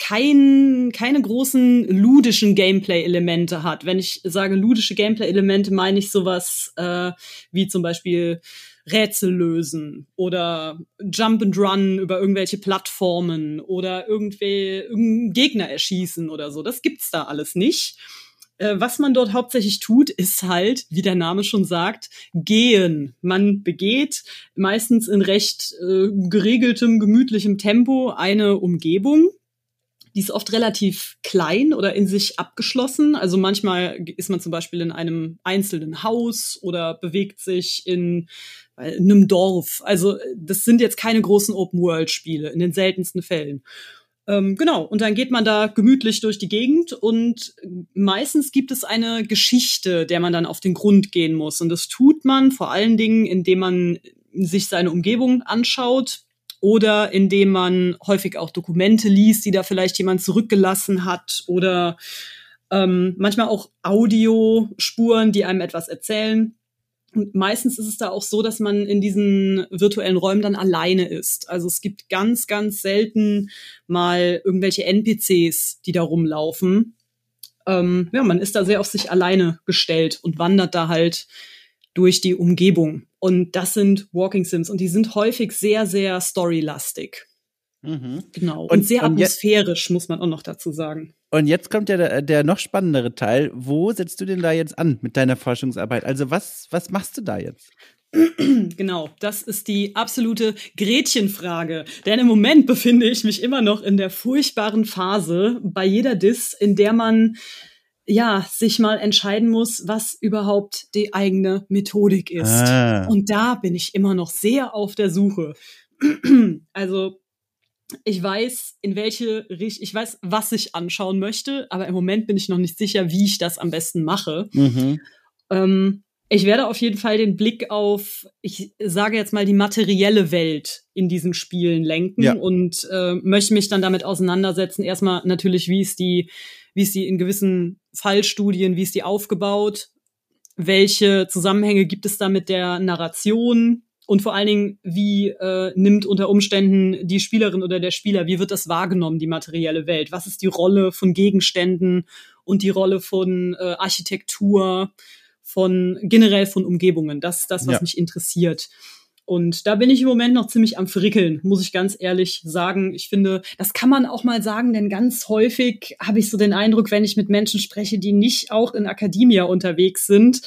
kein, keine großen ludischen Gameplay-Elemente hat. Wenn ich sage ludische Gameplay-Elemente, meine ich sowas äh, wie zum Beispiel Rätsel lösen oder Jump and Run über irgendwelche Plattformen oder irgendwie irgendeinen Gegner erschießen oder so. Das gibt's da alles nicht. Äh, was man dort hauptsächlich tut, ist halt, wie der Name schon sagt, gehen. Man begeht meistens in recht äh, geregeltem, gemütlichem Tempo eine Umgebung. Die ist oft relativ klein oder in sich abgeschlossen. Also manchmal ist man zum Beispiel in einem einzelnen Haus oder bewegt sich in, in einem Dorf. Also das sind jetzt keine großen Open-World-Spiele in den seltensten Fällen. Ähm, genau, und dann geht man da gemütlich durch die Gegend und meistens gibt es eine Geschichte, der man dann auf den Grund gehen muss. Und das tut man vor allen Dingen, indem man sich seine Umgebung anschaut oder indem man häufig auch Dokumente liest, die da vielleicht jemand zurückgelassen hat oder ähm, manchmal auch Audiospuren, die einem etwas erzählen. Und meistens ist es da auch so, dass man in diesen virtuellen Räumen dann alleine ist. Also es gibt ganz, ganz selten mal irgendwelche NPCs, die da rumlaufen. Ähm, ja, man ist da sehr auf sich alleine gestellt und wandert da halt durch die Umgebung. Und das sind Walking Sims und die sind häufig sehr, sehr storylastig. Mhm. Genau. Und, und sehr atmosphärisch, muss man auch noch dazu sagen. Und jetzt kommt ja der, der, noch spannendere Teil. Wo setzt du denn da jetzt an mit deiner Forschungsarbeit? Also was, was machst du da jetzt? (clears throat) Genau, das ist die absolute Gretchenfrage. Denn im Moment befinde ich mich immer noch in der furchtbaren Phase bei jeder Diss, in der man ja sich mal entscheiden muss, was überhaupt die eigene Methodik ist. Ah. Und da bin ich immer noch sehr auf der Suche. (clears throat) also ich weiß, in welche Richtung, ich weiß, was ich anschauen möchte, aber im Moment bin ich noch nicht sicher, wie ich das am besten mache. Mhm. Ähm, ich werde auf jeden Fall den Blick auf, ich sage jetzt mal, die materielle Welt in diesen Spielen lenken ja. und äh, möchte mich dann damit auseinandersetzen. Erstmal natürlich, wie ist die, wie ist die in gewissen Fallstudien, wie ist die aufgebaut? Welche Zusammenhänge gibt es da mit der Narration? Und vor allen Dingen, wie äh, nimmt unter Umständen die Spielerin oder der Spieler, wie wird das wahrgenommen, die materielle Welt? Was ist die Rolle von Gegenständen und die Rolle von äh, Architektur, von generell von Umgebungen? Das ist das, was ja. mich interessiert. Und da bin ich im Moment noch ziemlich am Frickeln, muss ich ganz ehrlich sagen. Ich finde, das kann man auch mal sagen, denn ganz häufig habe ich so den Eindruck, wenn ich mit Menschen spreche, die nicht auch in Akademia unterwegs sind,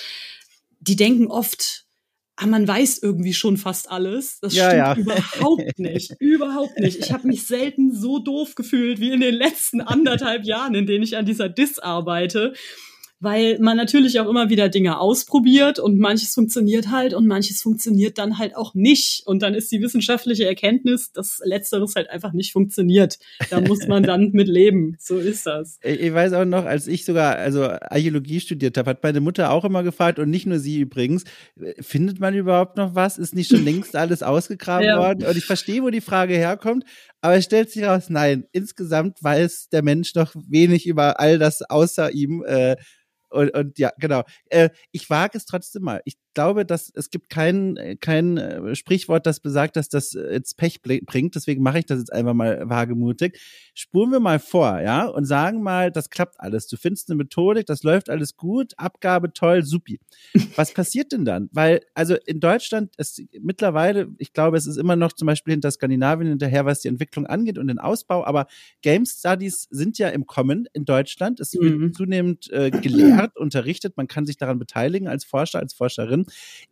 die denken oft, ah, man weiß irgendwie schon fast alles. Das ja, stimmt ja. (laughs) überhaupt nicht. überhaupt nicht. Ich habe mich selten so doof gefühlt wie in den letzten anderthalb Jahren, in denen ich an dieser Dis arbeite weil man natürlich auch immer wieder Dinge ausprobiert und manches funktioniert halt und manches funktioniert dann halt auch nicht. Und dann ist die wissenschaftliche Erkenntnis, dass letzteres halt einfach nicht funktioniert. Da muss man (laughs) dann mit leben. So ist das. Ich weiß auch noch, als ich sogar also Archäologie studiert habe, hat meine Mutter auch immer gefragt und nicht nur sie übrigens, findet man überhaupt noch was? Ist nicht schon längst alles ausgegraben (laughs) ja. worden? Und ich verstehe, wo die Frage herkommt, aber es stellt sich raus, nein, insgesamt weiß der Mensch noch wenig über all das außer ihm. Äh, und, und ja, genau. Äh, ich wage es trotzdem mal. Ich glaube, dass es gibt kein, kein äh, Sprichwort, das besagt, dass das jetzt Pech bringt. Deswegen mache ich das jetzt einfach mal wagemutig. Spuren wir mal vor, ja, und sagen mal, das klappt alles. Du findest eine Methodik, das läuft alles gut, Abgabe toll, supi. (laughs) Was passiert denn dann? Weil, also in Deutschland ist mittlerweile, ich glaube, es ist immer noch zum Beispiel hinter Skandinavien hinterher, was die Entwicklung angeht und den Ausbau, aber Game Studies sind ja im Kommen in Deutschland. Es wird mhm. zunehmend äh, gelehrt, unterrichtet, man kann sich daran beteiligen als Forscher, als Forscherin.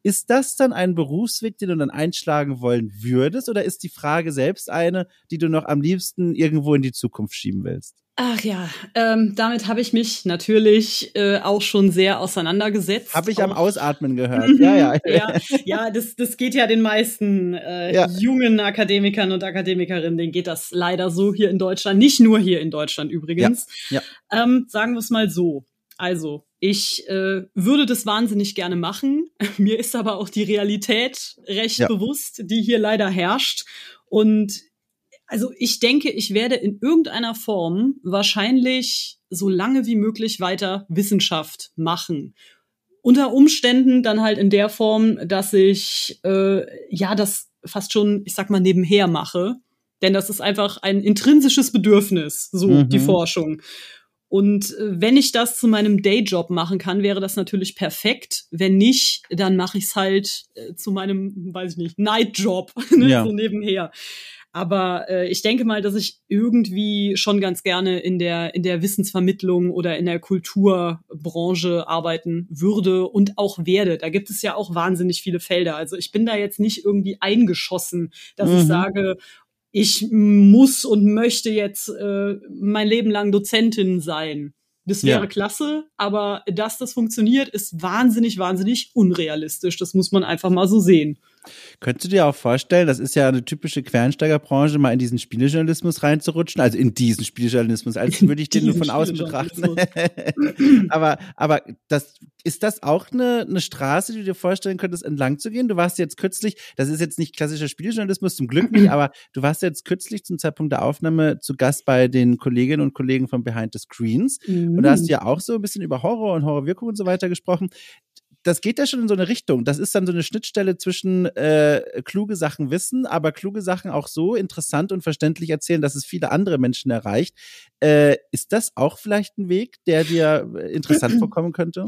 Ist das dann ein Berufsweg, den du dann einschlagen wollen würdest? Oder ist die Frage selbst eine, die du noch am liebsten irgendwo in die Zukunft schieben willst? Ach ja, ähm, damit habe ich mich natürlich äh, auch schon sehr auseinandergesetzt. Habe ich am Ausatmen gehört. (laughs) ja, ja. ja, ja das, das geht ja den meisten äh, ja. jungen Akademikern und Akademikerinnen, denen geht das leider so hier in Deutschland. Nicht nur hier in Deutschland übrigens. Ja, ja. Ähm, sagen wir es mal so. Also, ich äh, würde das wahnsinnig gerne machen. (laughs) Mir ist aber auch die Realität recht ja. bewusst, die hier leider herrscht. Und also ich denke, ich werde in irgendeiner Form wahrscheinlich so lange wie möglich weiter Wissenschaft machen. Unter Umständen dann halt in der Form, dass ich äh, ja das fast schon, ich sag mal, nebenher mache Denn das ist einfach ein intrinsisches Bedürfnis, so mhm. die Forschung. Und äh, wenn ich das zu meinem Dayjob machen kann, wäre das natürlich perfekt. Wenn nicht, dann mache ich es halt äh, zu meinem, weiß ich nicht, Nightjob, (laughs) ne, ja. so nebenher. Aber äh, ich denke mal, dass ich irgendwie schon ganz gerne in der, in der Wissensvermittlung oder in der Kulturbranche arbeiten würde und auch werde. Da gibt es ja auch wahnsinnig viele Felder. Also ich bin da jetzt nicht irgendwie eingeschossen, dass mhm. ich sage, ich muss und möchte jetzt äh, mein Leben lang Dozentin sein. Das wäre ja. klasse, aber dass das funktioniert, ist wahnsinnig, wahnsinnig unrealistisch. Das muss man einfach mal so sehen. Könntest du dir auch vorstellen, das ist ja eine typische Quernsteigerbranche, mal in diesen Spielejournalismus reinzurutschen, also in diesen Spielejournalismus, als würde ich den nur von außen betrachten. (laughs) aber, aber das, ist das auch eine, eine Straße, die du dir vorstellen könntest, entlang zu gehen? Du warst jetzt kürzlich, das ist jetzt nicht klassischer Spielejournalismus, zum Glück nicht, (clears throat) aber du warst jetzt kürzlich zum Zeitpunkt der Aufnahme zu Gast bei den Kolleginnen und Kollegen von Behind the Screens. Mhm. Und da hast du ja auch so ein bisschen über Horror und Horrorwirkung und so weiter gesprochen das geht ja schon in so eine Richtung. Das ist dann so eine Schnittstelle zwischen äh, kluge Sachen wissen, aber kluge Sachen auch so interessant und verständlich erzählen, dass es viele andere Menschen erreicht. Äh, ist das auch vielleicht ein Weg, der dir interessant (clears throat) vorkommen könnte?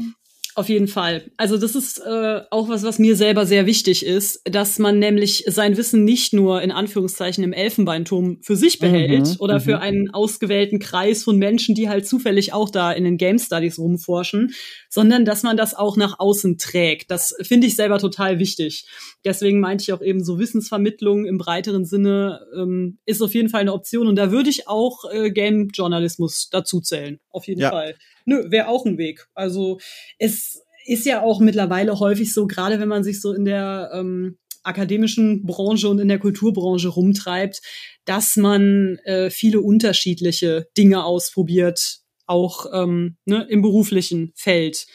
Auf jeden Fall. Also das ist äh, auch was, was mir selber sehr wichtig ist, dass man nämlich sein Wissen nicht nur in Anführungszeichen im Elfenbeinturm für sich behält mhm, oder für mhm. einen ausgewählten Kreis von Menschen, die halt zufällig auch da in den Game Studies rumforschen, sondern dass man das auch nach außen trägt. Das finde ich selber total wichtig. Deswegen meinte ich auch eben so Wissensvermittlung im breiteren Sinne ähm, ist auf jeden Fall eine Option und da würde ich auch äh, Game Journalismus dazu zählen. Auf jeden ja. Fall. Nö, wäre auch ein Weg. Also es ist ja auch mittlerweile häufig so, gerade wenn man sich so in der ähm, akademischen Branche und in der Kulturbranche rumtreibt, dass man äh, viele unterschiedliche Dinge ausprobiert, auch ähm, ne, im beruflichen Feld.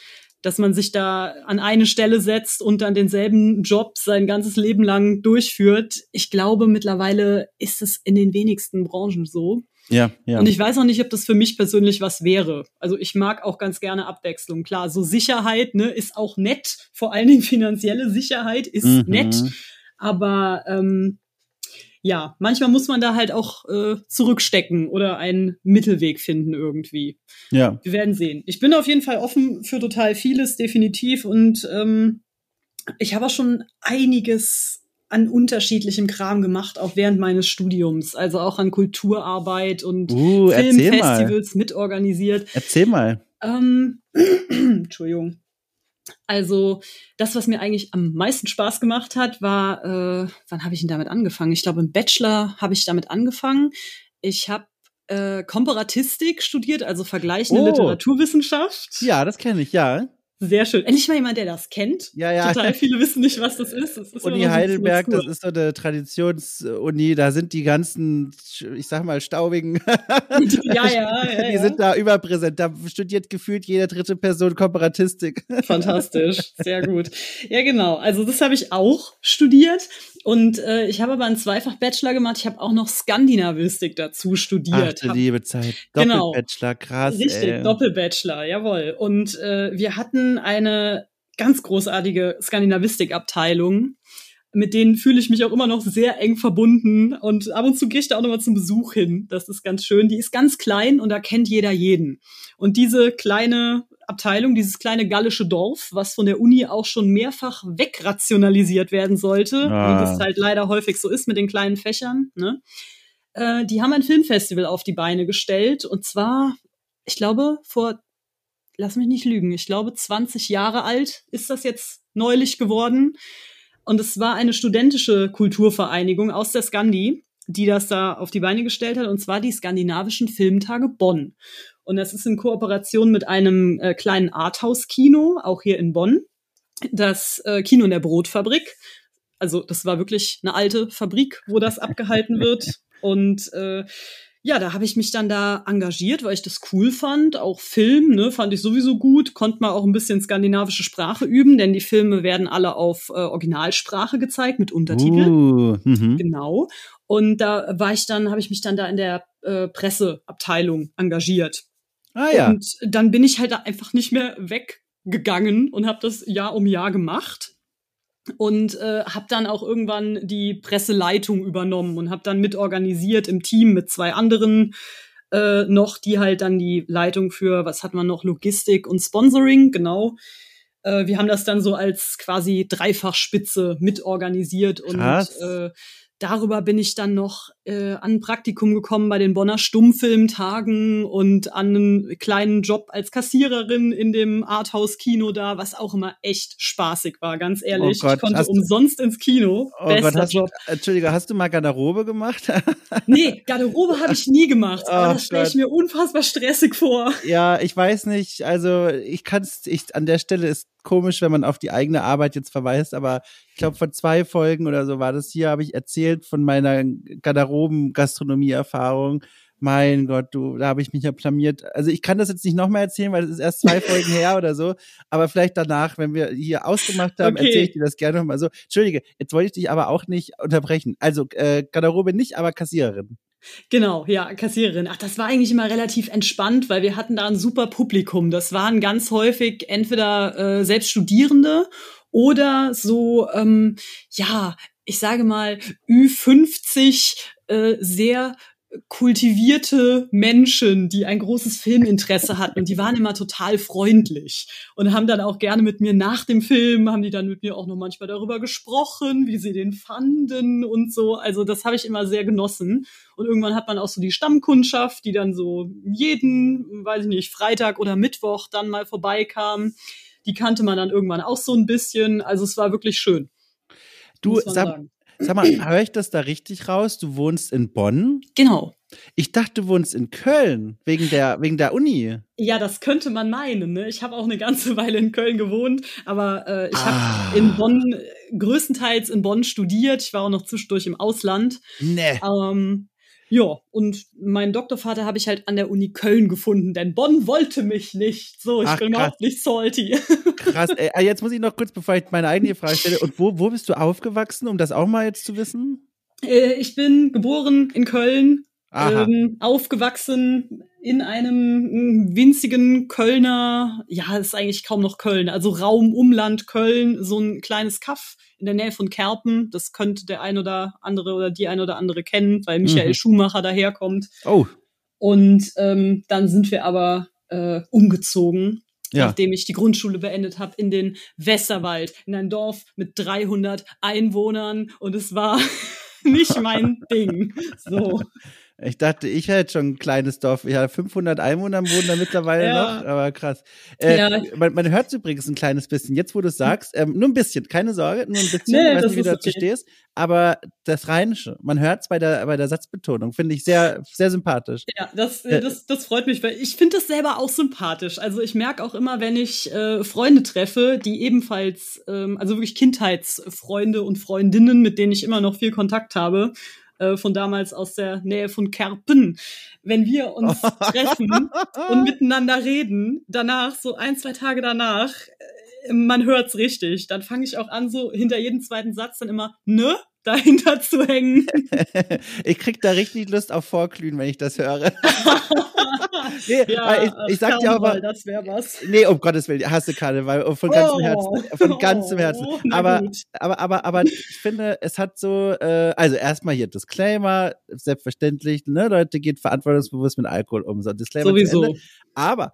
Dass man sich da an eine Stelle setzt und dann denselben Job sein ganzes Leben lang durchführt. Ich glaube, mittlerweile ist es in den wenigsten Branchen so. Ja, ja. Und ich weiß auch nicht, ob das für mich persönlich was wäre. Also ich mag auch ganz gerne Abwechslung. Klar, so Sicherheit ne, ist auch nett. Vor allen Dingen finanzielle Sicherheit ist mhm. nett. Aber ähm, ja, manchmal muss man da halt auch äh, zurückstecken oder einen Mittelweg finden irgendwie. Ja. Wir werden sehen. Ich bin auf jeden Fall offen für total vieles, definitiv. Und ähm, ich habe auch schon einiges an unterschiedlichem Kram gemacht, auch während meines Studiums. Also auch an Kulturarbeit und uh, Filmfestivals mitorganisiert. Erzähl mal. Ähm, (clears throat) Entschuldigung. Also das, was mir eigentlich am meisten Spaß gemacht hat, war, äh, wann habe ich denn damit angefangen? Ich glaube, im Bachelor habe ich damit angefangen. Ich habe äh, Komparatistik studiert, also vergleichende oh. Literaturwissenschaft. Ja, das kenne ich, ja. Sehr schön. Endlich mal jemand, der das kennt. Ja, ja. Total viele wissen nicht, was das ist. Das ist Uni Heidelberg, das ist so eine Traditionsuni. Da sind die ganzen, ich sag mal, staubigen. (laughs) ja, ja, (laughs) ja. Die sind da überpräsent. Da studiert gefühlt jede dritte Person Komparatistik. Fantastisch. (laughs) Sehr gut. Ja, genau. Also das habe ich auch studiert. Und äh, ich habe aber einen Zweifach-Bachelor gemacht. Ich habe auch noch Skandinavistik dazu studiert. Ach, liebe Zeit. Genau. Doppelbachelor, krass. Richtig. Doppelbachelor, jawohl. Und äh, wir hatten eine ganz großartige Skandinavistik-Abteilung. Mit denen fühle ich mich auch immer noch sehr eng verbunden. Und ab und zu gehe ich da auch nochmal zum Besuch hin. Das ist ganz schön. Die ist ganz klein und da kennt jeder jeden. Und diese kleine Abteilung, dieses kleine gallische Dorf, was von der Uni auch schon mehrfach wegrationalisiert werden sollte, ah. wie das halt leider häufig so ist mit den kleinen Fächern. Ne? Äh, die haben ein Filmfestival auf die Beine gestellt und zwar, ich glaube, vor, lass mich nicht lügen, ich glaube 20 Jahre alt ist das jetzt neulich geworden. Und es war eine studentische Kulturvereinigung aus der Skandi, die das da auf die Beine gestellt hat, und zwar die skandinavischen Filmtage Bonn. Und das ist in Kooperation mit einem äh, kleinen Arthouse-Kino, auch hier in Bonn. Das äh, Kino in der Brotfabrik. Also das war wirklich eine alte Fabrik, wo das abgehalten wird. (laughs) Und äh, ja, da habe ich mich dann da engagiert, weil ich das cool fand. Auch Film, ne, fand ich sowieso gut. Konnte mal auch ein bisschen skandinavische Sprache üben, denn die Filme werden alle auf äh, Originalsprache gezeigt mit Untertiteln. Uh, mhm. genau. Und da war ich dann, habe ich mich dann da in der äh, Presseabteilung engagiert. Ah ja. Und dann bin ich halt einfach nicht mehr weggegangen und habe das Jahr um Jahr gemacht. und äh, habe dann auch irgendwann die Presseleitung übernommen und habe dann mitorganisiert im Team mit zwei anderen äh, noch, die halt dann die Leitung für, was hat man noch, Logistik und Sponsoring, genau. Äh, wir haben das dann so als quasi Dreifachspitze mitorganisiert und äh, darüber bin ich dann noch äh, an ein Praktikum gekommen bei den Bonner Stummfilmtagen und an einen kleinen Job als Kassiererin in dem Arthouse-Kino da, was auch immer echt spaßig war, ganz ehrlich. Oh Gott, ich konnte umsonst ins Kino. Oh Bester Gott, hast, Job. Entschuldige, hast du mal Garderobe gemacht? (laughs) nee, Garderobe habe ich nie gemacht, oh aber das stelle ich mir unfassbar stressig vor. Ja, ich weiß nicht, also ich kann es, ich an der Stelle ist komisch, wenn man auf die eigene Arbeit jetzt verweist, aber ich glaube, vor zwei Folgen oder so war das hier, habe ich erzählt von meiner Garderoben-Gastronomie-Erfahrung. Mein Gott, du, da habe ich mich ja blamiert. Also ich kann das jetzt nicht nochmal erzählen, weil es ist erst zwei (laughs) Folgen her oder so. Aber vielleicht danach, wenn wir hier ausgemacht haben, okay. erzähle ich dir das gerne nochmal so. Entschuldige, jetzt wollte ich dich aber auch nicht unterbrechen. Also äh, Garderobe nicht, aber Kassiererin. Genau, ja, Kassiererin. Ach, das war eigentlich immer relativ entspannt, weil wir hatten da ein super Publikum. Das waren ganz häufig entweder äh, selbst Studierende oder so, ähm, ja, ich sage mal, Ü50 äh, sehr kultivierte Menschen, die ein großes Filminteresse hatten und die waren immer total freundlich und haben dann auch gerne mit mir nach dem Film, haben die dann mit mir auch noch manchmal darüber gesprochen, wie sie den fanden und so. Also das habe ich immer sehr genossen. Und irgendwann hat man auch so die Stammkundschaft, die dann so jeden, weiß ich nicht, Freitag oder Mittwoch dann mal vorbeikam. Die kannte man dann irgendwann auch so ein bisschen. Also es war wirklich schön. Du, sag, Sag mal, höre ich das da richtig raus? Du wohnst in Bonn? Genau. Ich dachte, du wohnst in Köln, wegen der, wegen der Uni. Ja, das könnte man meinen. Ne? Ich habe auch eine ganze (laughs) Weile in Köln gewohnt, aber äh, ich ah. habe in Bonn, größtenteils in Bonn studiert. Ich war auch noch zwischendurch im Ausland. Nee. Ähm, ja, und meinen Doktorvater habe ich halt an der Uni Köln gefunden, denn Bonn wollte mich nicht. So, ich Ach, bin überhaupt nicht salty. Krass, ey, ah, jetzt muss ich noch kurz, bevor ich meine eigene Frage stelle, und wo, wo bist du aufgewachsen, um das auch mal jetzt zu wissen? Äh, ich bin geboren in Köln, ähm, aufgewachsen in einem mm, winzigen Kölner, ja, ist eigentlich kaum noch Köln, also Raum Umland Köln, so ein kleines Kaff in der Nähe von Kerpen. Das könnte der ein oder andere oder die ein oder andere kennen, weil Michael mhm. Schumacher daherkommt. Oh. Und ähm, dann sind wir aber äh, umgezogen, ja. nachdem ich die Grundschule beendet habe, in den Wässerwald, in ein Dorf mit 300 Einwohnern. Und es war (laughs) nicht mein (laughs) Ding. So. Ich dachte, ich hätte schon ein kleines Dorf. Ja, 500 Einwohner wohnen da mittlerweile (laughs) ja. noch, aber krass. Äh, ja. man, man hört übrigens ein kleines bisschen. Jetzt, wo du es sagst, ähm, nur ein bisschen, keine Sorge, nur ein (laughs) bisschen, nee, ich weiß nicht, wie du dazu okay. stehst. Aber das Rheinische, man hört es bei der, bei der Satzbetonung, finde ich sehr, sehr sympathisch. Ja, das, äh, das, das freut mich, weil ich finde das selber auch sympathisch. Also ich merke auch immer, wenn ich äh, Freunde treffe, die ebenfalls, ähm, also wirklich Kindheitsfreunde und Freundinnen, mit denen ich immer noch viel Kontakt habe, äh, von damals aus der Nähe von Kerpen. Wenn wir uns (laughs) treffen und miteinander reden, danach, so ein, zwei Tage danach, äh, man hört's richtig. Dann fange ich auch an, so hinter jedem zweiten Satz dann immer, ne? (laughs) dahinter zu hängen. (laughs) ich krieg da richtig Lust auf Vorglühen, wenn ich das höre. (laughs) nee, ja, ich, ich sag dir mal, das wäre was. Nee, um Gottes Willen, hasse Karneval von ganzem oh, Herzen, von ganzem oh, Herzen. Aber, aber, aber, aber ich finde, es hat so, äh, also erstmal hier Disclaimer, selbstverständlich, ne, Leute, geht verantwortungsbewusst mit Alkohol um, so Disclaimer Sowieso. Aber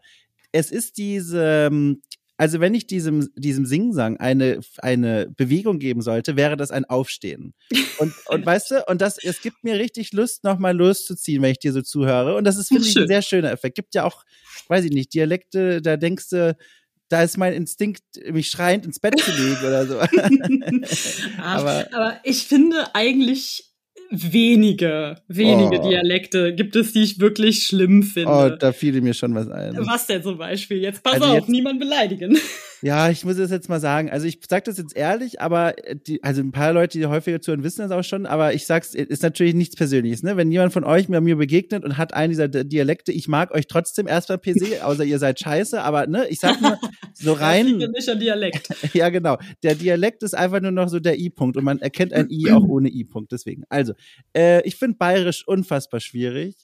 es ist diese, ähm, also wenn ich diesem, diesem Singsang eine, eine Bewegung geben sollte, wäre das ein Aufstehen. Und, und (laughs) weißt du, und das, es gibt mir richtig Lust, nochmal loszuziehen, wenn ich dir so zuhöre. Und das ist, finde ich, ein sehr schöner Effekt. Gibt ja auch, weiß ich nicht, Dialekte, da denkst du, da ist mein Instinkt, mich schreiend ins Bett zu legen oder so. (laughs) (laughs) aber, aber ich finde eigentlich wenige, wenige oh. Dialekte gibt es, die ich wirklich schlimm finde. Oh, da fiel mir schon was ein. Was denn zum Beispiel? Jetzt pass also auf, jetzt, niemand beleidigen. Ja, ich muss es jetzt mal sagen. Also ich sag das jetzt ehrlich, aber äh, die, also ein paar Leute, die häufiger zuhören, wissen das auch schon, aber ich sag's, ist natürlich nichts Persönliches, ne? Wenn jemand von euch mir, mir begegnet und hat einen dieser Dialekte, ich mag euch trotzdem erstmal per se, (laughs) außer ihr seid scheiße, aber ne, ich sag nur so (laughs) rein. Das nicht ein Dialekt. (laughs) ja, genau. Der Dialekt ist einfach nur noch so der I-Punkt und man erkennt ein I auch (clears throat) ohne I-Punkt, deswegen. Also, äh, ich finde bayerisch unfassbar schwierig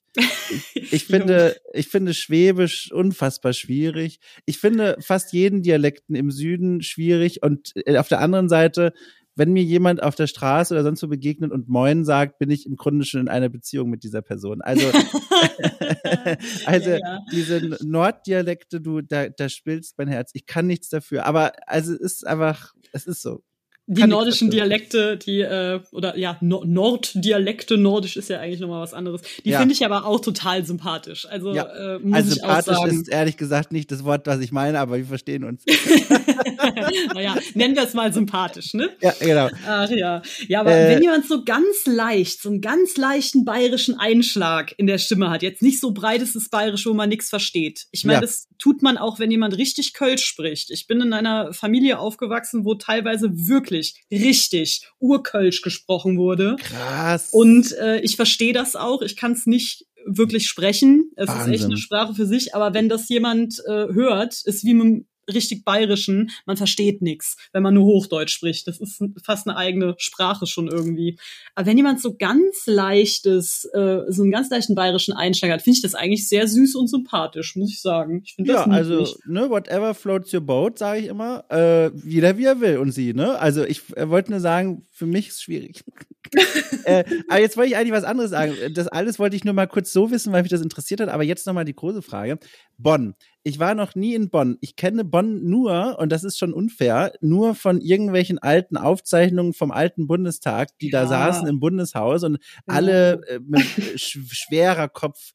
Ich finde, ich finde Schwäbisch unfassbar schwierig. Ich finde fast jeden Dialekten im Süden schwierig und äh, auf der anderen Seite wenn mir jemand auf der Straße oder sonst wo begegnet und Moin sagt, bin ich im Grunde schon in einer Beziehung mit dieser Person. Also, (laughs) also ja, ja. diese Norddialekte, du, da, da spillst mein Herz. Ich kann nichts dafür. Aber also es ist einfach, es ist so die nordischen Dialekte, die, äh, oder ja, no Norddialekte, nordisch ist ja eigentlich nochmal was anderes. Die ja. finde ich aber auch total sympathisch. Also, ja. äh, muss also ich sympathisch auch sagen. ist ehrlich gesagt nicht das Wort, was ich meine, aber wir verstehen uns. (laughs) naja, nennen wir es mal sympathisch, ne? Ja, genau. Ach ja. Ja, aber äh, wenn jemand so ganz leicht, so einen ganz leichten bayerischen Einschlag in der Stimme hat, jetzt nicht so breites Bayerisch, wo man nichts versteht. Ich meine, ja. das tut man auch, wenn jemand richtig Kölsch spricht. Ich bin in einer Familie aufgewachsen, wo teilweise wirklich wirklich richtig Urkölsch gesprochen wurde. Krass. Und äh, ich verstehe das auch. Ich kann es nicht wirklich sprechen. Es Wahnsinn. ist echt eine Sprache für sich. Aber wenn das jemand äh, hört, ist wie mit richtig bayerischen, man versteht nichts, wenn man nur Hochdeutsch spricht. Das ist fast eine eigene Sprache schon irgendwie. Aber wenn jemand so ganz leichtes, äh, so einen ganz leichten bayerischen Einsteiger hat, finde ich das eigentlich sehr süß und sympathisch, muss ich sagen. Ich Ja, also, ne, whatever floats your boat, sage ich immer. Äh, jeder wie er will und sie, ne? Also ich äh, wollte nur sagen, für mich ist es schwierig. (laughs) äh, aber jetzt wollte ich eigentlich was anderes sagen. Das alles wollte ich nur mal kurz so wissen, weil mich das interessiert hat. Aber jetzt nochmal die große Frage. Bonn. Ich war noch nie in Bonn. Ich kenne Bonn nur, und das ist schon unfair, nur von irgendwelchen alten Aufzeichnungen vom alten Bundestag, die ja. da saßen im Bundeshaus und ja. alle äh, mit sch schwerer Kopf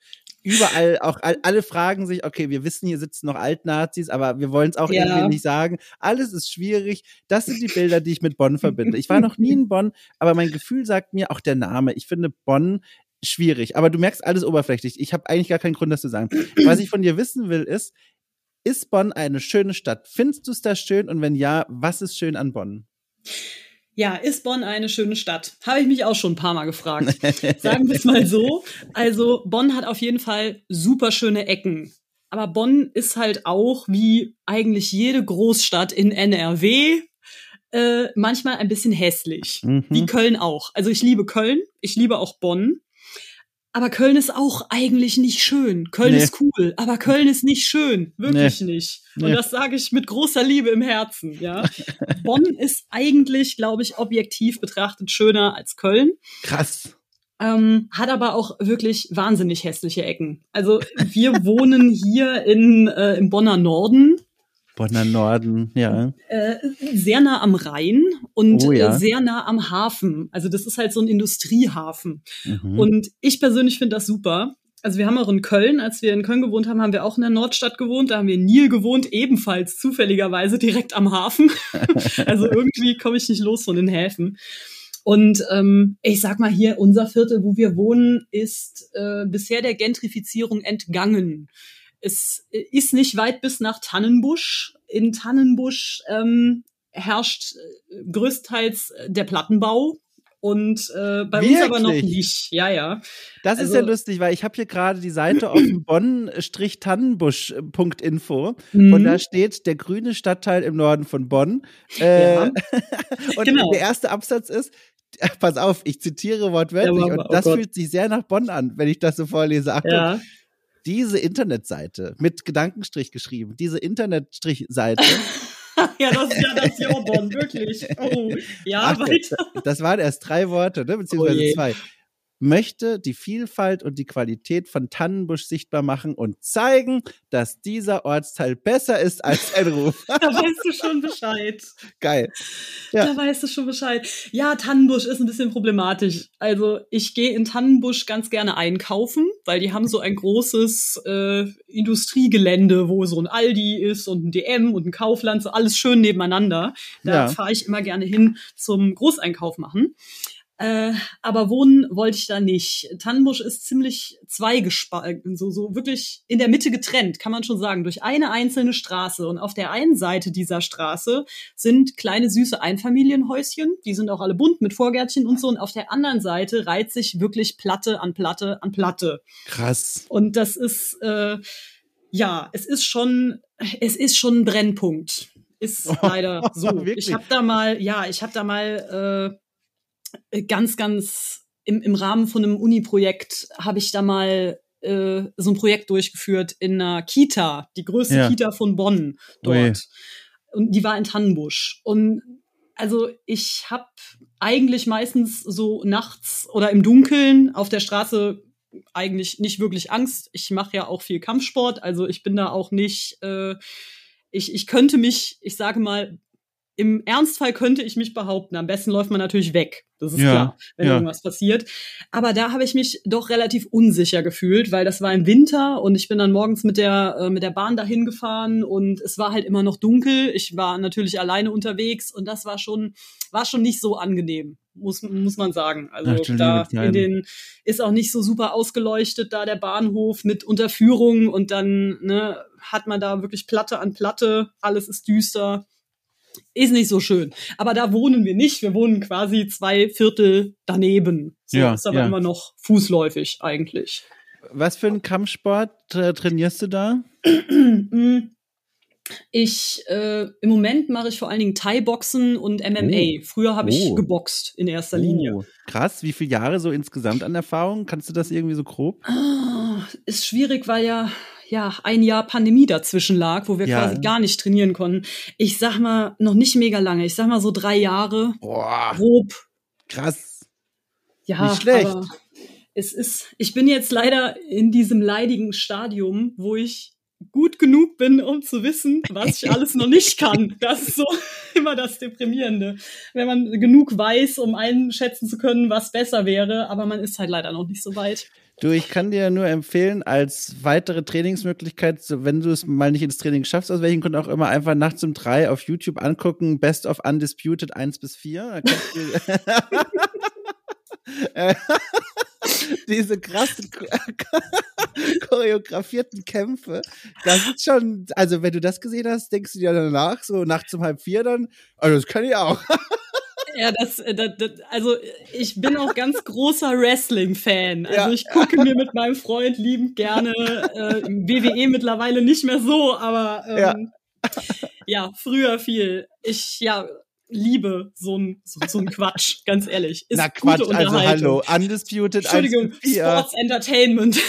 überall auch alle fragen sich, okay, wir wissen, hier sitzen noch Altnazis, aber wir wollen es auch ja. irgendwie nicht sagen. Alles ist schwierig. Das sind die Bilder, die ich mit Bonn verbinde. Ich war noch nie in Bonn, aber mein Gefühl sagt mir auch der Name. Ich finde Bonn schwierig, aber du merkst alles oberflächlich. Ich habe eigentlich gar keinen Grund, das zu sagen. Was ich von dir wissen will, ist, ist Bonn eine schöne Stadt? Findest du es da schön? Und wenn ja, was ist schön an Bonn? Ja, ist Bonn eine schöne Stadt? Habe ich mich auch schon ein paar Mal gefragt. Sagen wir es mal so. Also Bonn hat auf jeden Fall super schöne Ecken. Aber Bonn ist halt auch wie eigentlich jede Großstadt in NRW äh, manchmal ein bisschen hässlich. Mhm. Wie Köln auch. Also ich liebe Köln, ich liebe auch Bonn. Aber Köln ist auch eigentlich nicht schön. Köln nee. ist cool, aber Köln ist nicht schön. Wirklich nee. nicht. Und nee. das sage ich mit großer Liebe im Herzen, ja. Bonn (laughs) ist eigentlich, glaube ich, objektiv betrachtet schöner als Köln. Krass. Ähm, hat aber auch wirklich wahnsinnig hässliche Ecken. Also wir wohnen hier in, äh, im Bonner Norden Bonner Norden, ja. Äh, sehr nah am Rhein und oh, ja. äh, sehr nah am Hafen. Also das ist halt so ein Industriehafen. Mhm. Und ich persönlich finde das super. Also wir haben auch in Köln, als wir in Köln gewohnt haben, haben wir auch in der Nordstadt gewohnt. Da haben wir in Nil gewohnt, ebenfalls zufälligerweise direkt am Hafen. (laughs) also irgendwie komme ich nicht los von den Häfen. Und ähm, ich sag mal hier, unser Viertel, wo wir wohnen, ist äh, bisher der Gentrifizierung entgangen. Es ist nicht weit bis nach Tannenbusch. In Tannenbusch ähm, herrscht äh, größtenteils äh, der Plattenbau. Und äh, bei Wirklich? uns aber noch nicht. Ja, ja. Das also, ist ja lustig, weil ich habe hier gerade die Seite offen (clears throat) bonn-tannenbusch.info mhm. und da steht der grüne Stadtteil im Norden von Bonn. Äh, ja. (laughs) und genau. der erste Absatz ist, pass auf, ich zitiere wortwörtlich ja, und oh das Gott. fühlt sich sehr nach Bonn an, wenn ich das so vorlese. Achtung. Ja diese Internetseite mit Gedankenstrich geschrieben, diese Internetstrich-Seite. (laughs) ja, das ist ja das Jobon, wirklich. Oh, ja, Ach, weiter. Das waren erst drei Worte, ne? beziehungsweise oh zwei möchte die Vielfalt und die Qualität von Tannenbusch sichtbar machen und zeigen, dass dieser Ortsteil besser ist als ein Ruf. (laughs) da weißt du schon Bescheid. Geil. Ja. Da weißt du schon Bescheid. Ja, Tannenbusch ist ein bisschen problematisch. Also ich gehe in Tannenbusch ganz gerne einkaufen, weil die haben so ein großes äh, Industriegelände, wo so ein Aldi ist und ein DM und ein Kaufland, so alles schön nebeneinander. Da ja. fahre ich immer gerne hin zum Großeinkauf machen. Äh, aber wohnen wollte ich da nicht. Tannenbusch ist ziemlich zweigespalten, so, so wirklich in der Mitte getrennt, kann man schon sagen, durch eine einzelne Straße. Und auf der einen Seite dieser Straße sind kleine süße Einfamilienhäuschen, die sind auch alle bunt mit Vorgärtchen und so. Und auf der anderen Seite reiht sich wirklich Platte an Platte an Platte. Krass. Und das ist, äh, ja, es ist schon, es ist schon ein Brennpunkt. Ist (laughs) leider so. ich habe da mal, ja, ich habe da mal äh, ganz, ganz im, im Rahmen von einem Uni-Projekt habe ich da mal äh, so ein Projekt durchgeführt in einer Kita, die größte ja. Kita von Bonn dort. Ui. Und die war in Tannenbusch. Und also ich habe eigentlich meistens so nachts oder im Dunkeln auf der Straße eigentlich nicht wirklich Angst. Ich mache ja auch viel Kampfsport, also ich bin da auch nicht. Äh, ich, ich könnte mich, ich sage mal, im Ernstfall könnte ich mich behaupten. Am besten läuft man natürlich weg. Das ist ja, klar, wenn ja. irgendwas passiert. Aber da habe ich mich doch relativ unsicher gefühlt, weil das war im Winter und ich bin dann morgens mit der, äh, mit der Bahn dahin gefahren und es war halt immer noch dunkel. Ich war natürlich alleine unterwegs und das war schon, war schon nicht so angenehm, muss, muss man sagen. Also Ach, da in den, ist auch nicht so super ausgeleuchtet, da der Bahnhof mit Unterführung und dann, ne, hat man da wirklich Platte an Platte, alles ist düster ist nicht so schön. Aber da wohnen wir nicht. Wir wohnen quasi zwei Viertel daneben. So ja, ist aber ja. immer noch fußläufig eigentlich. Was für einen Kampfsport äh, trainierst du da? (clears throat) Ich äh, im Moment mache ich vor allen Dingen Thai-Boxen und MMA. Oh. Früher habe ich oh. geboxt in erster Linie. Oh. Krass, wie viele Jahre so insgesamt an Erfahrung? Kannst du das irgendwie so grob? Ah, ist schwierig, weil ja ja, ein Jahr Pandemie dazwischen lag, wo wir ja. quasi gar nicht trainieren konnten. Ich sag mal, noch nicht mega lange. Ich sag mal so drei Jahre. Boah. Grob. Krass. Ja, nicht schlecht. Aber es ist, ich bin jetzt leider in diesem leidigen Stadium, wo ich gut genug bin, um zu wissen, was ich alles noch nicht kann. Das ist so (laughs) immer das Deprimierende. Wenn man genug weiß, um einschätzen zu können, was besser wäre, aber man ist halt leider noch nicht so weit. Du, ich kann dir nur empfehlen, als weitere Trainingsmöglichkeit, wenn du es mal nicht ins Training schaffst, aus welchen Gründen auch immer, einfach nachts um drei auf YouTube angucken, Best of Undisputed 1 bis 4. (laughs) diese krassen (laughs) choreografierten Kämpfe, das ist schon, also wenn du das gesehen hast, denkst du dir danach, so nachts um halb vier dann, also das kann ich auch. (laughs) Ja, das, äh, das, das, also ich bin auch ganz großer Wrestling-Fan. Also ja. ich gucke mir mit meinem Freund liebend gerne äh, WWE mittlerweile nicht mehr so, aber ähm, ja. ja, früher viel. Ich ja liebe so ein so, so ein Quatsch, ganz ehrlich. Ist Na Quatsch, also hallo, Undisputed Entschuldigung, Sports Entertainment.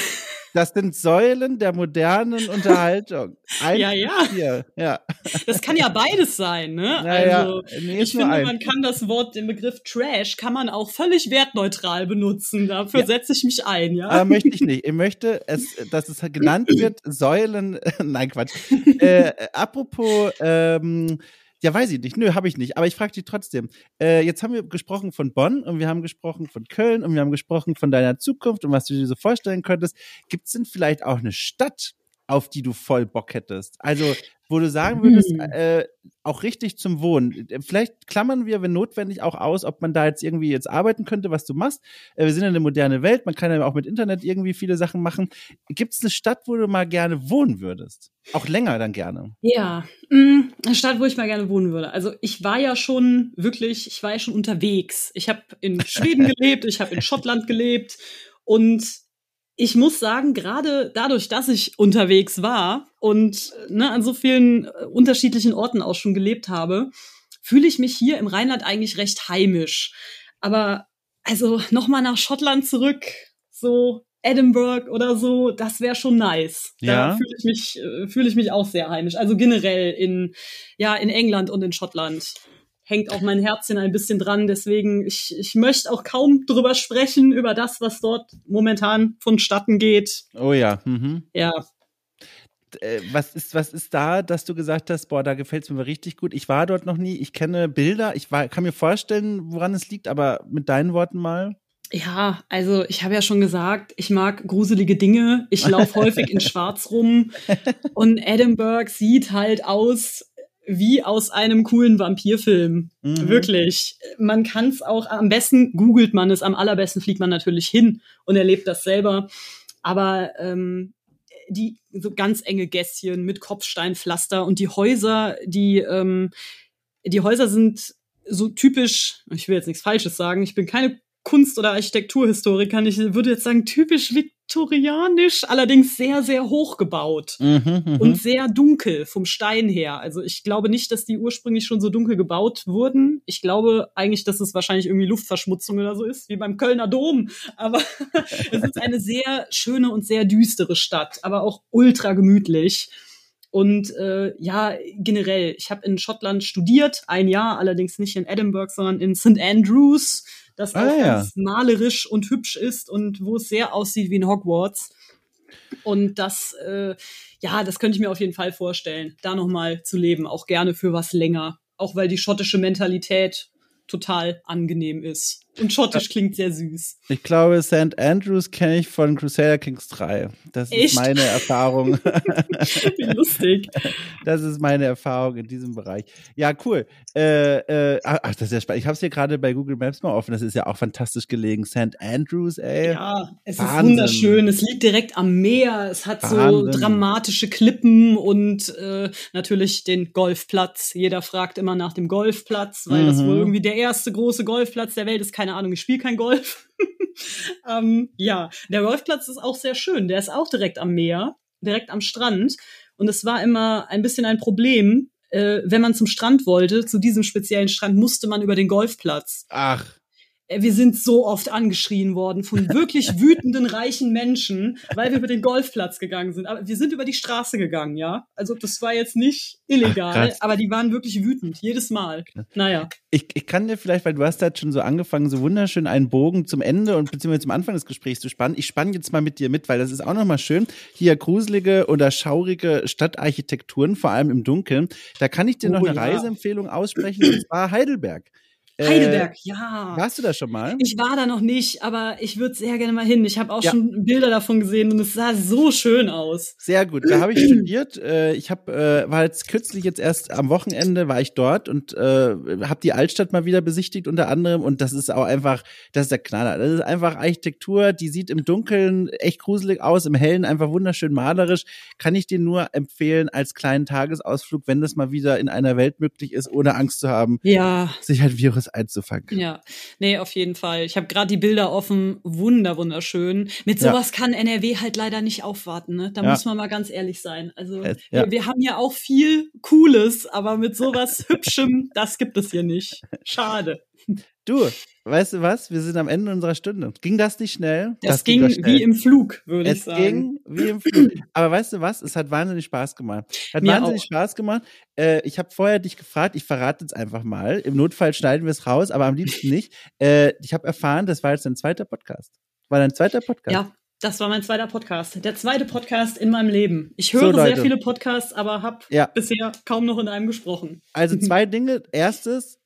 Das sind Säulen der modernen (laughs) Unterhaltung. Ein ja, ja. Vier. ja. Das kann ja beides sein, ne? Naja, also, nee, ich finde, ein. man kann das Wort, den Begriff Trash, kann man auch völlig wertneutral benutzen. Dafür ja. setze ich mich ein, ja. Aber möchte ich nicht. Ich möchte, es, dass es genannt wird, Säulen, (laughs) nein, Quatsch. Äh, apropos, ähm, ja, weiß ich nicht. Nö, habe ich nicht. Aber ich frage dich trotzdem. Äh, jetzt haben wir gesprochen von Bonn und wir haben gesprochen von Köln und wir haben gesprochen von deiner Zukunft und was du dir so vorstellen könntest. Gibt es denn vielleicht auch eine Stadt, auf die du voll Bock hättest? Also, wo du sagen würdest, hm. äh, auch richtig zum Wohnen. Vielleicht klammern wir, wenn notwendig, auch aus, ob man da jetzt irgendwie jetzt arbeiten könnte, was du machst. Äh, wir sind ja eine moderne Welt, man kann ja auch mit Internet irgendwie viele Sachen machen. Gibt es eine Stadt, wo du mal gerne wohnen würdest? Auch länger dann gerne? Ja, mh, mm, eine Stadt, wo ich mal gerne wohnen würde. Also ich war ja schon wirklich, ich war ja schon unterwegs. Ich habe in Schweden (laughs) gelebt, ich habe in Schottland gelebt und ich muss sagen, gerade dadurch, dass ich unterwegs war und ne, an so vielen äh, unterschiedlichen Orten auch schon gelebt habe, fühle ich mich hier im Rheinland eigentlich recht heimisch. Aber also nochmal nach Schottland zurück, so Edinburgh oder so, das wäre schon nice. Ja. Da fühle ich mich äh, fühle ich mich auch sehr heimisch. Also generell in ja in England und in Schottland hängt auch mein Herzchen ein bisschen dran. Deswegen, ich, ich möchte auch kaum drüber sprechen, über das, was dort momentan vonstatten geht. Oh ja. Mhm. Ja. Äh, was ist, was ist da, dass du gesagt hast, boah, da gefällt es mir richtig gut. Ich war dort noch nie, ich kenne Bilder, ich war, kann mir vorstellen, woran es liegt, aber mit deinen Worten mal. Ja, also ich habe ja schon gesagt, ich mag gruselige Dinge. Ich laufe (laughs) häufig in Schwarz rum und Edinburgh sieht halt aus wie aus einem coolen Vampirfilm. Mhm. Wirklich. Man kann es auch, am besten googelt man es, am allerbesten fliegt man natürlich hin und erlebt das selber. Aber ähm, die so ganz enge Gässchen mit Kopfsteinpflaster und die Häuser, die, ähm, die Häuser sind so typisch, ich will jetzt nichts Falsches sagen, ich bin keine Kunst- oder Architekturhistoriker, ich würde jetzt sagen, typisch viktorianisch, allerdings sehr, sehr hoch gebaut Mhm, mhm. und sehr dunkel vom Stein her. Also ich glaube nicht, dass die ursprünglich schon so dunkel gebaut wurden. Ich glaube eigentlich, dass es wahrscheinlich irgendwie Luftverschmutzung oder so ist, wie beim Kölner Dom. Aber (laughs) es ist eine sehr schöne und sehr düstere Stadt, aber auch ultra gemütlich. Und äh, ja, generell, ich habe in Schottland studiert, ein Jahr, allerdings nicht in Edinburgh, sondern in St. Andrews, das Ah, auch ja. ganz malerisch und hübsch ist und wo es sehr aussieht wie in Hogwarts. Und das, äh, ja, das könnte ich mir auf jeden Fall vorstellen, da nochmal zu leben, auch gerne für was länger. Auch weil die schottische Mentalität total angenehm ist. Und schottisch klingt sehr süß. Ich glaube, St. Andrews kenne ich von Crusader Kings 3. Das ist Echt? meine Erfahrung. (laughs) Wie lustig. Das ist meine Erfahrung in diesem Bereich. Ja, cool. Äh, äh, ach, das ist ja spannend. Ich habe es hier gerade bei Google Maps mal offen. Das ist ja auch fantastisch gelegen. St. Andrews, ey. Ja, es Wahnsinn. ist wunderschön. Es liegt direkt am Meer. Es hat so Wahnsinn. dramatische Klippen und äh, natürlich den Golfplatz. Jeder fragt immer nach dem Golfplatz, weil das Mhm. wohl irgendwie der erste große Golfplatz der Welt ist. Keine Ahnung, ich spiele kein Golf. (laughs) ähm, ja, der Golfplatz ist auch sehr schön. Der ist auch direkt am Meer, direkt am Strand. Und es war immer ein bisschen ein Problem. Äh, wenn man zum Strand wollte, zu diesem speziellen Strand, musste man über den Golfplatz. Ach, Wir sind so oft angeschrien worden von (laughs) wirklich wütenden, reichen Menschen, weil wir über den Golfplatz gegangen sind. Aber wir sind über die Straße gegangen, ja. Also das war jetzt nicht illegal, Ach, aber die waren wirklich wütend, jedes Mal. Naja. ich, ich kann dir vielleicht, weil du hast da schon so angefangen, so wunderschön einen Bogen zum Ende und beziehungsweise zum Anfang des Gesprächs zu spannen. Ich spanne jetzt mal mit dir mit, weil das ist auch nochmal schön. Hier gruselige oder schaurige Stadtarchitekturen, vor allem im Dunkeln. Da kann ich dir noch Oh, eine ja. Reiseempfehlung aussprechen, und zwar Heidelberg. Äh, Heidelberg, ja. Warst du da schon mal? Ich war da noch nicht, aber ich würde sehr gerne mal hin. Ich habe auch Ja. schon Bilder davon gesehen und es sah so schön aus. Sehr gut. Da habe ich studiert. Äh, ich habe äh, war jetzt kürzlich jetzt erst am Wochenende war ich dort und äh, habe die Altstadt mal wieder besichtigt unter anderem und das ist auch einfach, das ist der Knaller. Das ist einfach Architektur, die sieht im Dunkeln echt gruselig aus, im Hellen einfach wunderschön malerisch. Kann ich dir nur empfehlen als kleinen Tagesausflug, wenn das mal wieder in einer Welt möglich ist, ohne Angst zu haben, Ja, sich ein Virus einzufangen. Ja, nee, auf jeden Fall. Ich habe gerade die Bilder offen, wunder wunderschön. Mit Ja. sowas kann NRW halt leider nicht aufwarten, ne? Da Ja. muss man mal ganz ehrlich sein. Also Äh, ja. wir, wir haben ja auch viel Cooles, aber mit sowas (laughs) Hübschem, das gibt es hier nicht. Schade. Du, weißt du was? Wir sind am Ende unserer Stunde. Ging das nicht schnell? Das, ging doch schnell. wie im Flug, würde ich Es sagen. ging wie im Flug. (clears throat) Aber weißt du was? Es hat wahnsinnig Spaß gemacht. Hat Mir wahnsinnig auch. Spaß gemacht. Äh, ich habe vorher dich gefragt, ich verrate jetzt einfach mal. Im Notfall schneiden wir es raus, aber am liebsten (laughs) nicht. Äh, ich habe erfahren, das war jetzt dein zweiter Podcast. War dein zweiter Podcast? Ja, das war mein zweiter Podcast. Der zweite Podcast in meinem Leben. Ich So, höre sehr Leute. viele Podcasts, aber habe Ja. bisher kaum noch in einem gesprochen. Also (laughs) zwei Dinge. Erstes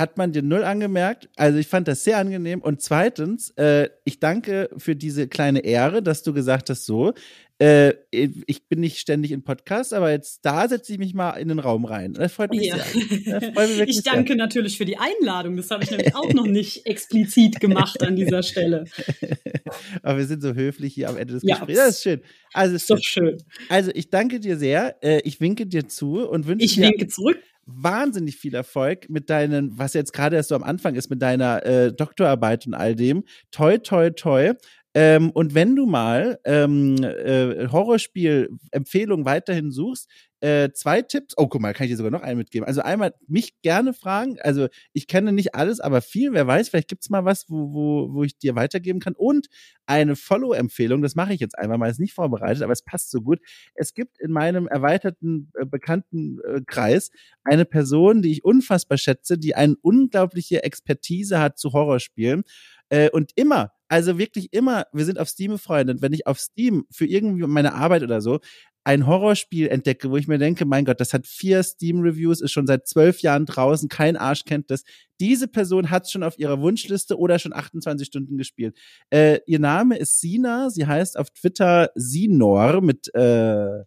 hat man dir null angemerkt. Also ich fand das sehr angenehm. Und zweitens, äh, ich danke für diese kleine Ehre, dass du gesagt hast, so, äh, ich bin nicht ständig in Podcasts, aber jetzt da setze ich mich mal in den Raum rein. Das freut mich Ja. sehr. Freut mich (laughs) Ich danke natürlich für die Einladung. Das habe ich nämlich auch noch nicht (laughs) explizit gemacht an dieser Stelle. sehr. (laughs) Aber wir sind so höflich hier am Ende des Ja. Gesprächs. Das ist schön. Also, ist doch schön. schön. also ich danke dir sehr. Äh, ich winke dir zu und wünsche Ich dir winke zurück. Wahnsinnig viel Erfolg mit deinen, was jetzt gerade erst so am Anfang ist, mit deiner äh, Doktorarbeit und all dem. Toi, toi, toi. Ähm, und wenn du mal ähm, äh, Horrorspiel-Empfehlungen weiterhin suchst, äh, zwei Tipps. Oh, guck mal, kann ich dir sogar noch einen mitgeben. Also einmal mich gerne fragen. Also ich kenne nicht alles, aber viel. Wer weiß, vielleicht gibt's mal was, wo, wo, wo ich dir weitergeben kann. Und eine Follow-Empfehlung. Das mache ich jetzt einfach mal. Ist nicht vorbereitet, aber es passt so gut. Es gibt in meinem erweiterten äh, bekannten äh, Kreis eine Person, die ich unfassbar schätze, die eine unglaubliche Expertise hat zu Horrorspielen. Äh, und immer, also wirklich immer, wir sind auf Steam befreundet. Wenn ich auf Steam für irgendwie meine Arbeit oder so ein Horrorspiel entdecke, wo ich mir denke, mein Gott, das hat vier Steam-Reviews, ist schon seit zwölf Jahren draußen, kein Arsch kennt das. Diese Person hat schon auf ihrer Wunschliste oder schon 28 Stunden gespielt. Äh, ihr Name ist Sina, sie heißt auf Twitter Sinor mit äh,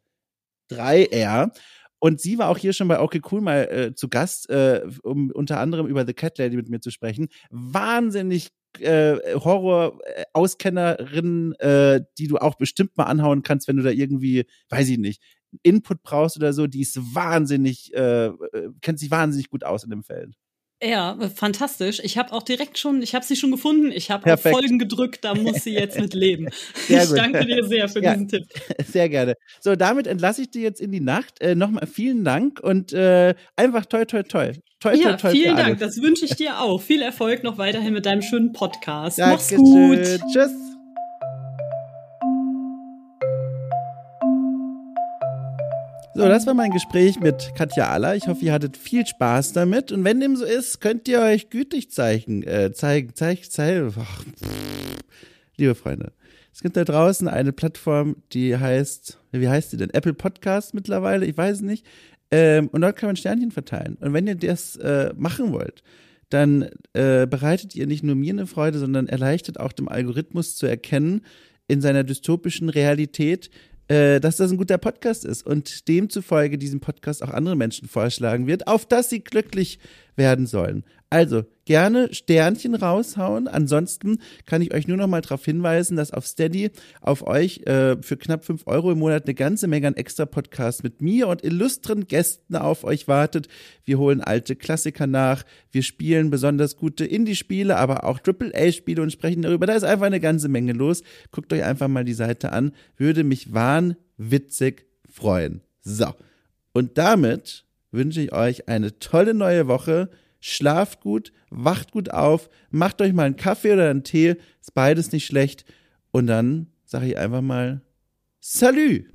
3R. Und sie war auch hier schon bei Okay Cool mal äh, zu Gast, äh, um unter anderem über The Cat Lady mit mir zu sprechen. Wahnsinnig äh, Horror-Auskennerin, äh, die du auch bestimmt mal anhauen kannst, wenn du da irgendwie, weiß ich nicht, Input brauchst oder so. Die ist wahnsinnig, äh, äh, kennt sich wahnsinnig gut aus in dem Feld. Ja, fantastisch. Ich habe auch direkt schon, ich habe sie schon gefunden. Ich habe auf Folgen gedrückt, da muss sie jetzt mit leben. (laughs) Ich danke dir sehr für ja, diesen Tipp. (laughs) Sehr gerne. So, damit entlasse ich dir jetzt in die Nacht. Äh, Nochmal vielen Dank und äh, einfach toi, toi, toi. Toi, ja, toi, toi vielen Dank. Das wünsche ich (laughs) dir auch. Viel Erfolg noch weiterhin mit deinem schönen Podcast. Dankeschön. Mach's gut. Tschüss. So, das war mein Gespräch mit Katja Aller. Ich hoffe, ihr hattet viel Spaß damit. Und wenn dem so ist, könnt ihr euch gütig zeigen, äh, zeigen, zeigen, zeigen. Ach, liebe Freunde, es gibt da draußen eine Plattform, die heißt, wie heißt die denn? Apple Podcast mittlerweile? Ich weiß nicht. Ähm, und dort kann man Sternchen verteilen. Und wenn ihr das äh, machen wollt, dann äh, bereitet ihr nicht nur mir eine Freude, sondern erleichtert auch dem Algorithmus zu erkennen, in seiner dystopischen Realität, äh, dass das ein guter Podcast ist und demzufolge diesen Podcast auch andere Menschen vorschlagen wird, auf dass sie glücklich werden sollen. Also gerne Sternchen raushauen. Ansonsten kann ich euch nur noch mal darauf hinweisen, dass auf Steady auf euch äh, für knapp fünf Euro im Monat eine ganze Menge an extra Podcasts mit mir und illustren Gästen auf euch wartet. Wir holen alte Klassiker nach, wir spielen besonders gute Indie-Spiele, aber auch AAA-Spiele und sprechen darüber. Da ist einfach eine ganze Menge los. Guckt euch einfach mal die Seite an. Würde mich wahnwitzig freuen. So. Und damit wünsche ich euch eine tolle neue Woche schlaft gut, wacht gut auf, macht euch mal einen Kaffee oder einen Tee, ist beides nicht schlecht. Und dann sage ich einfach mal Salü!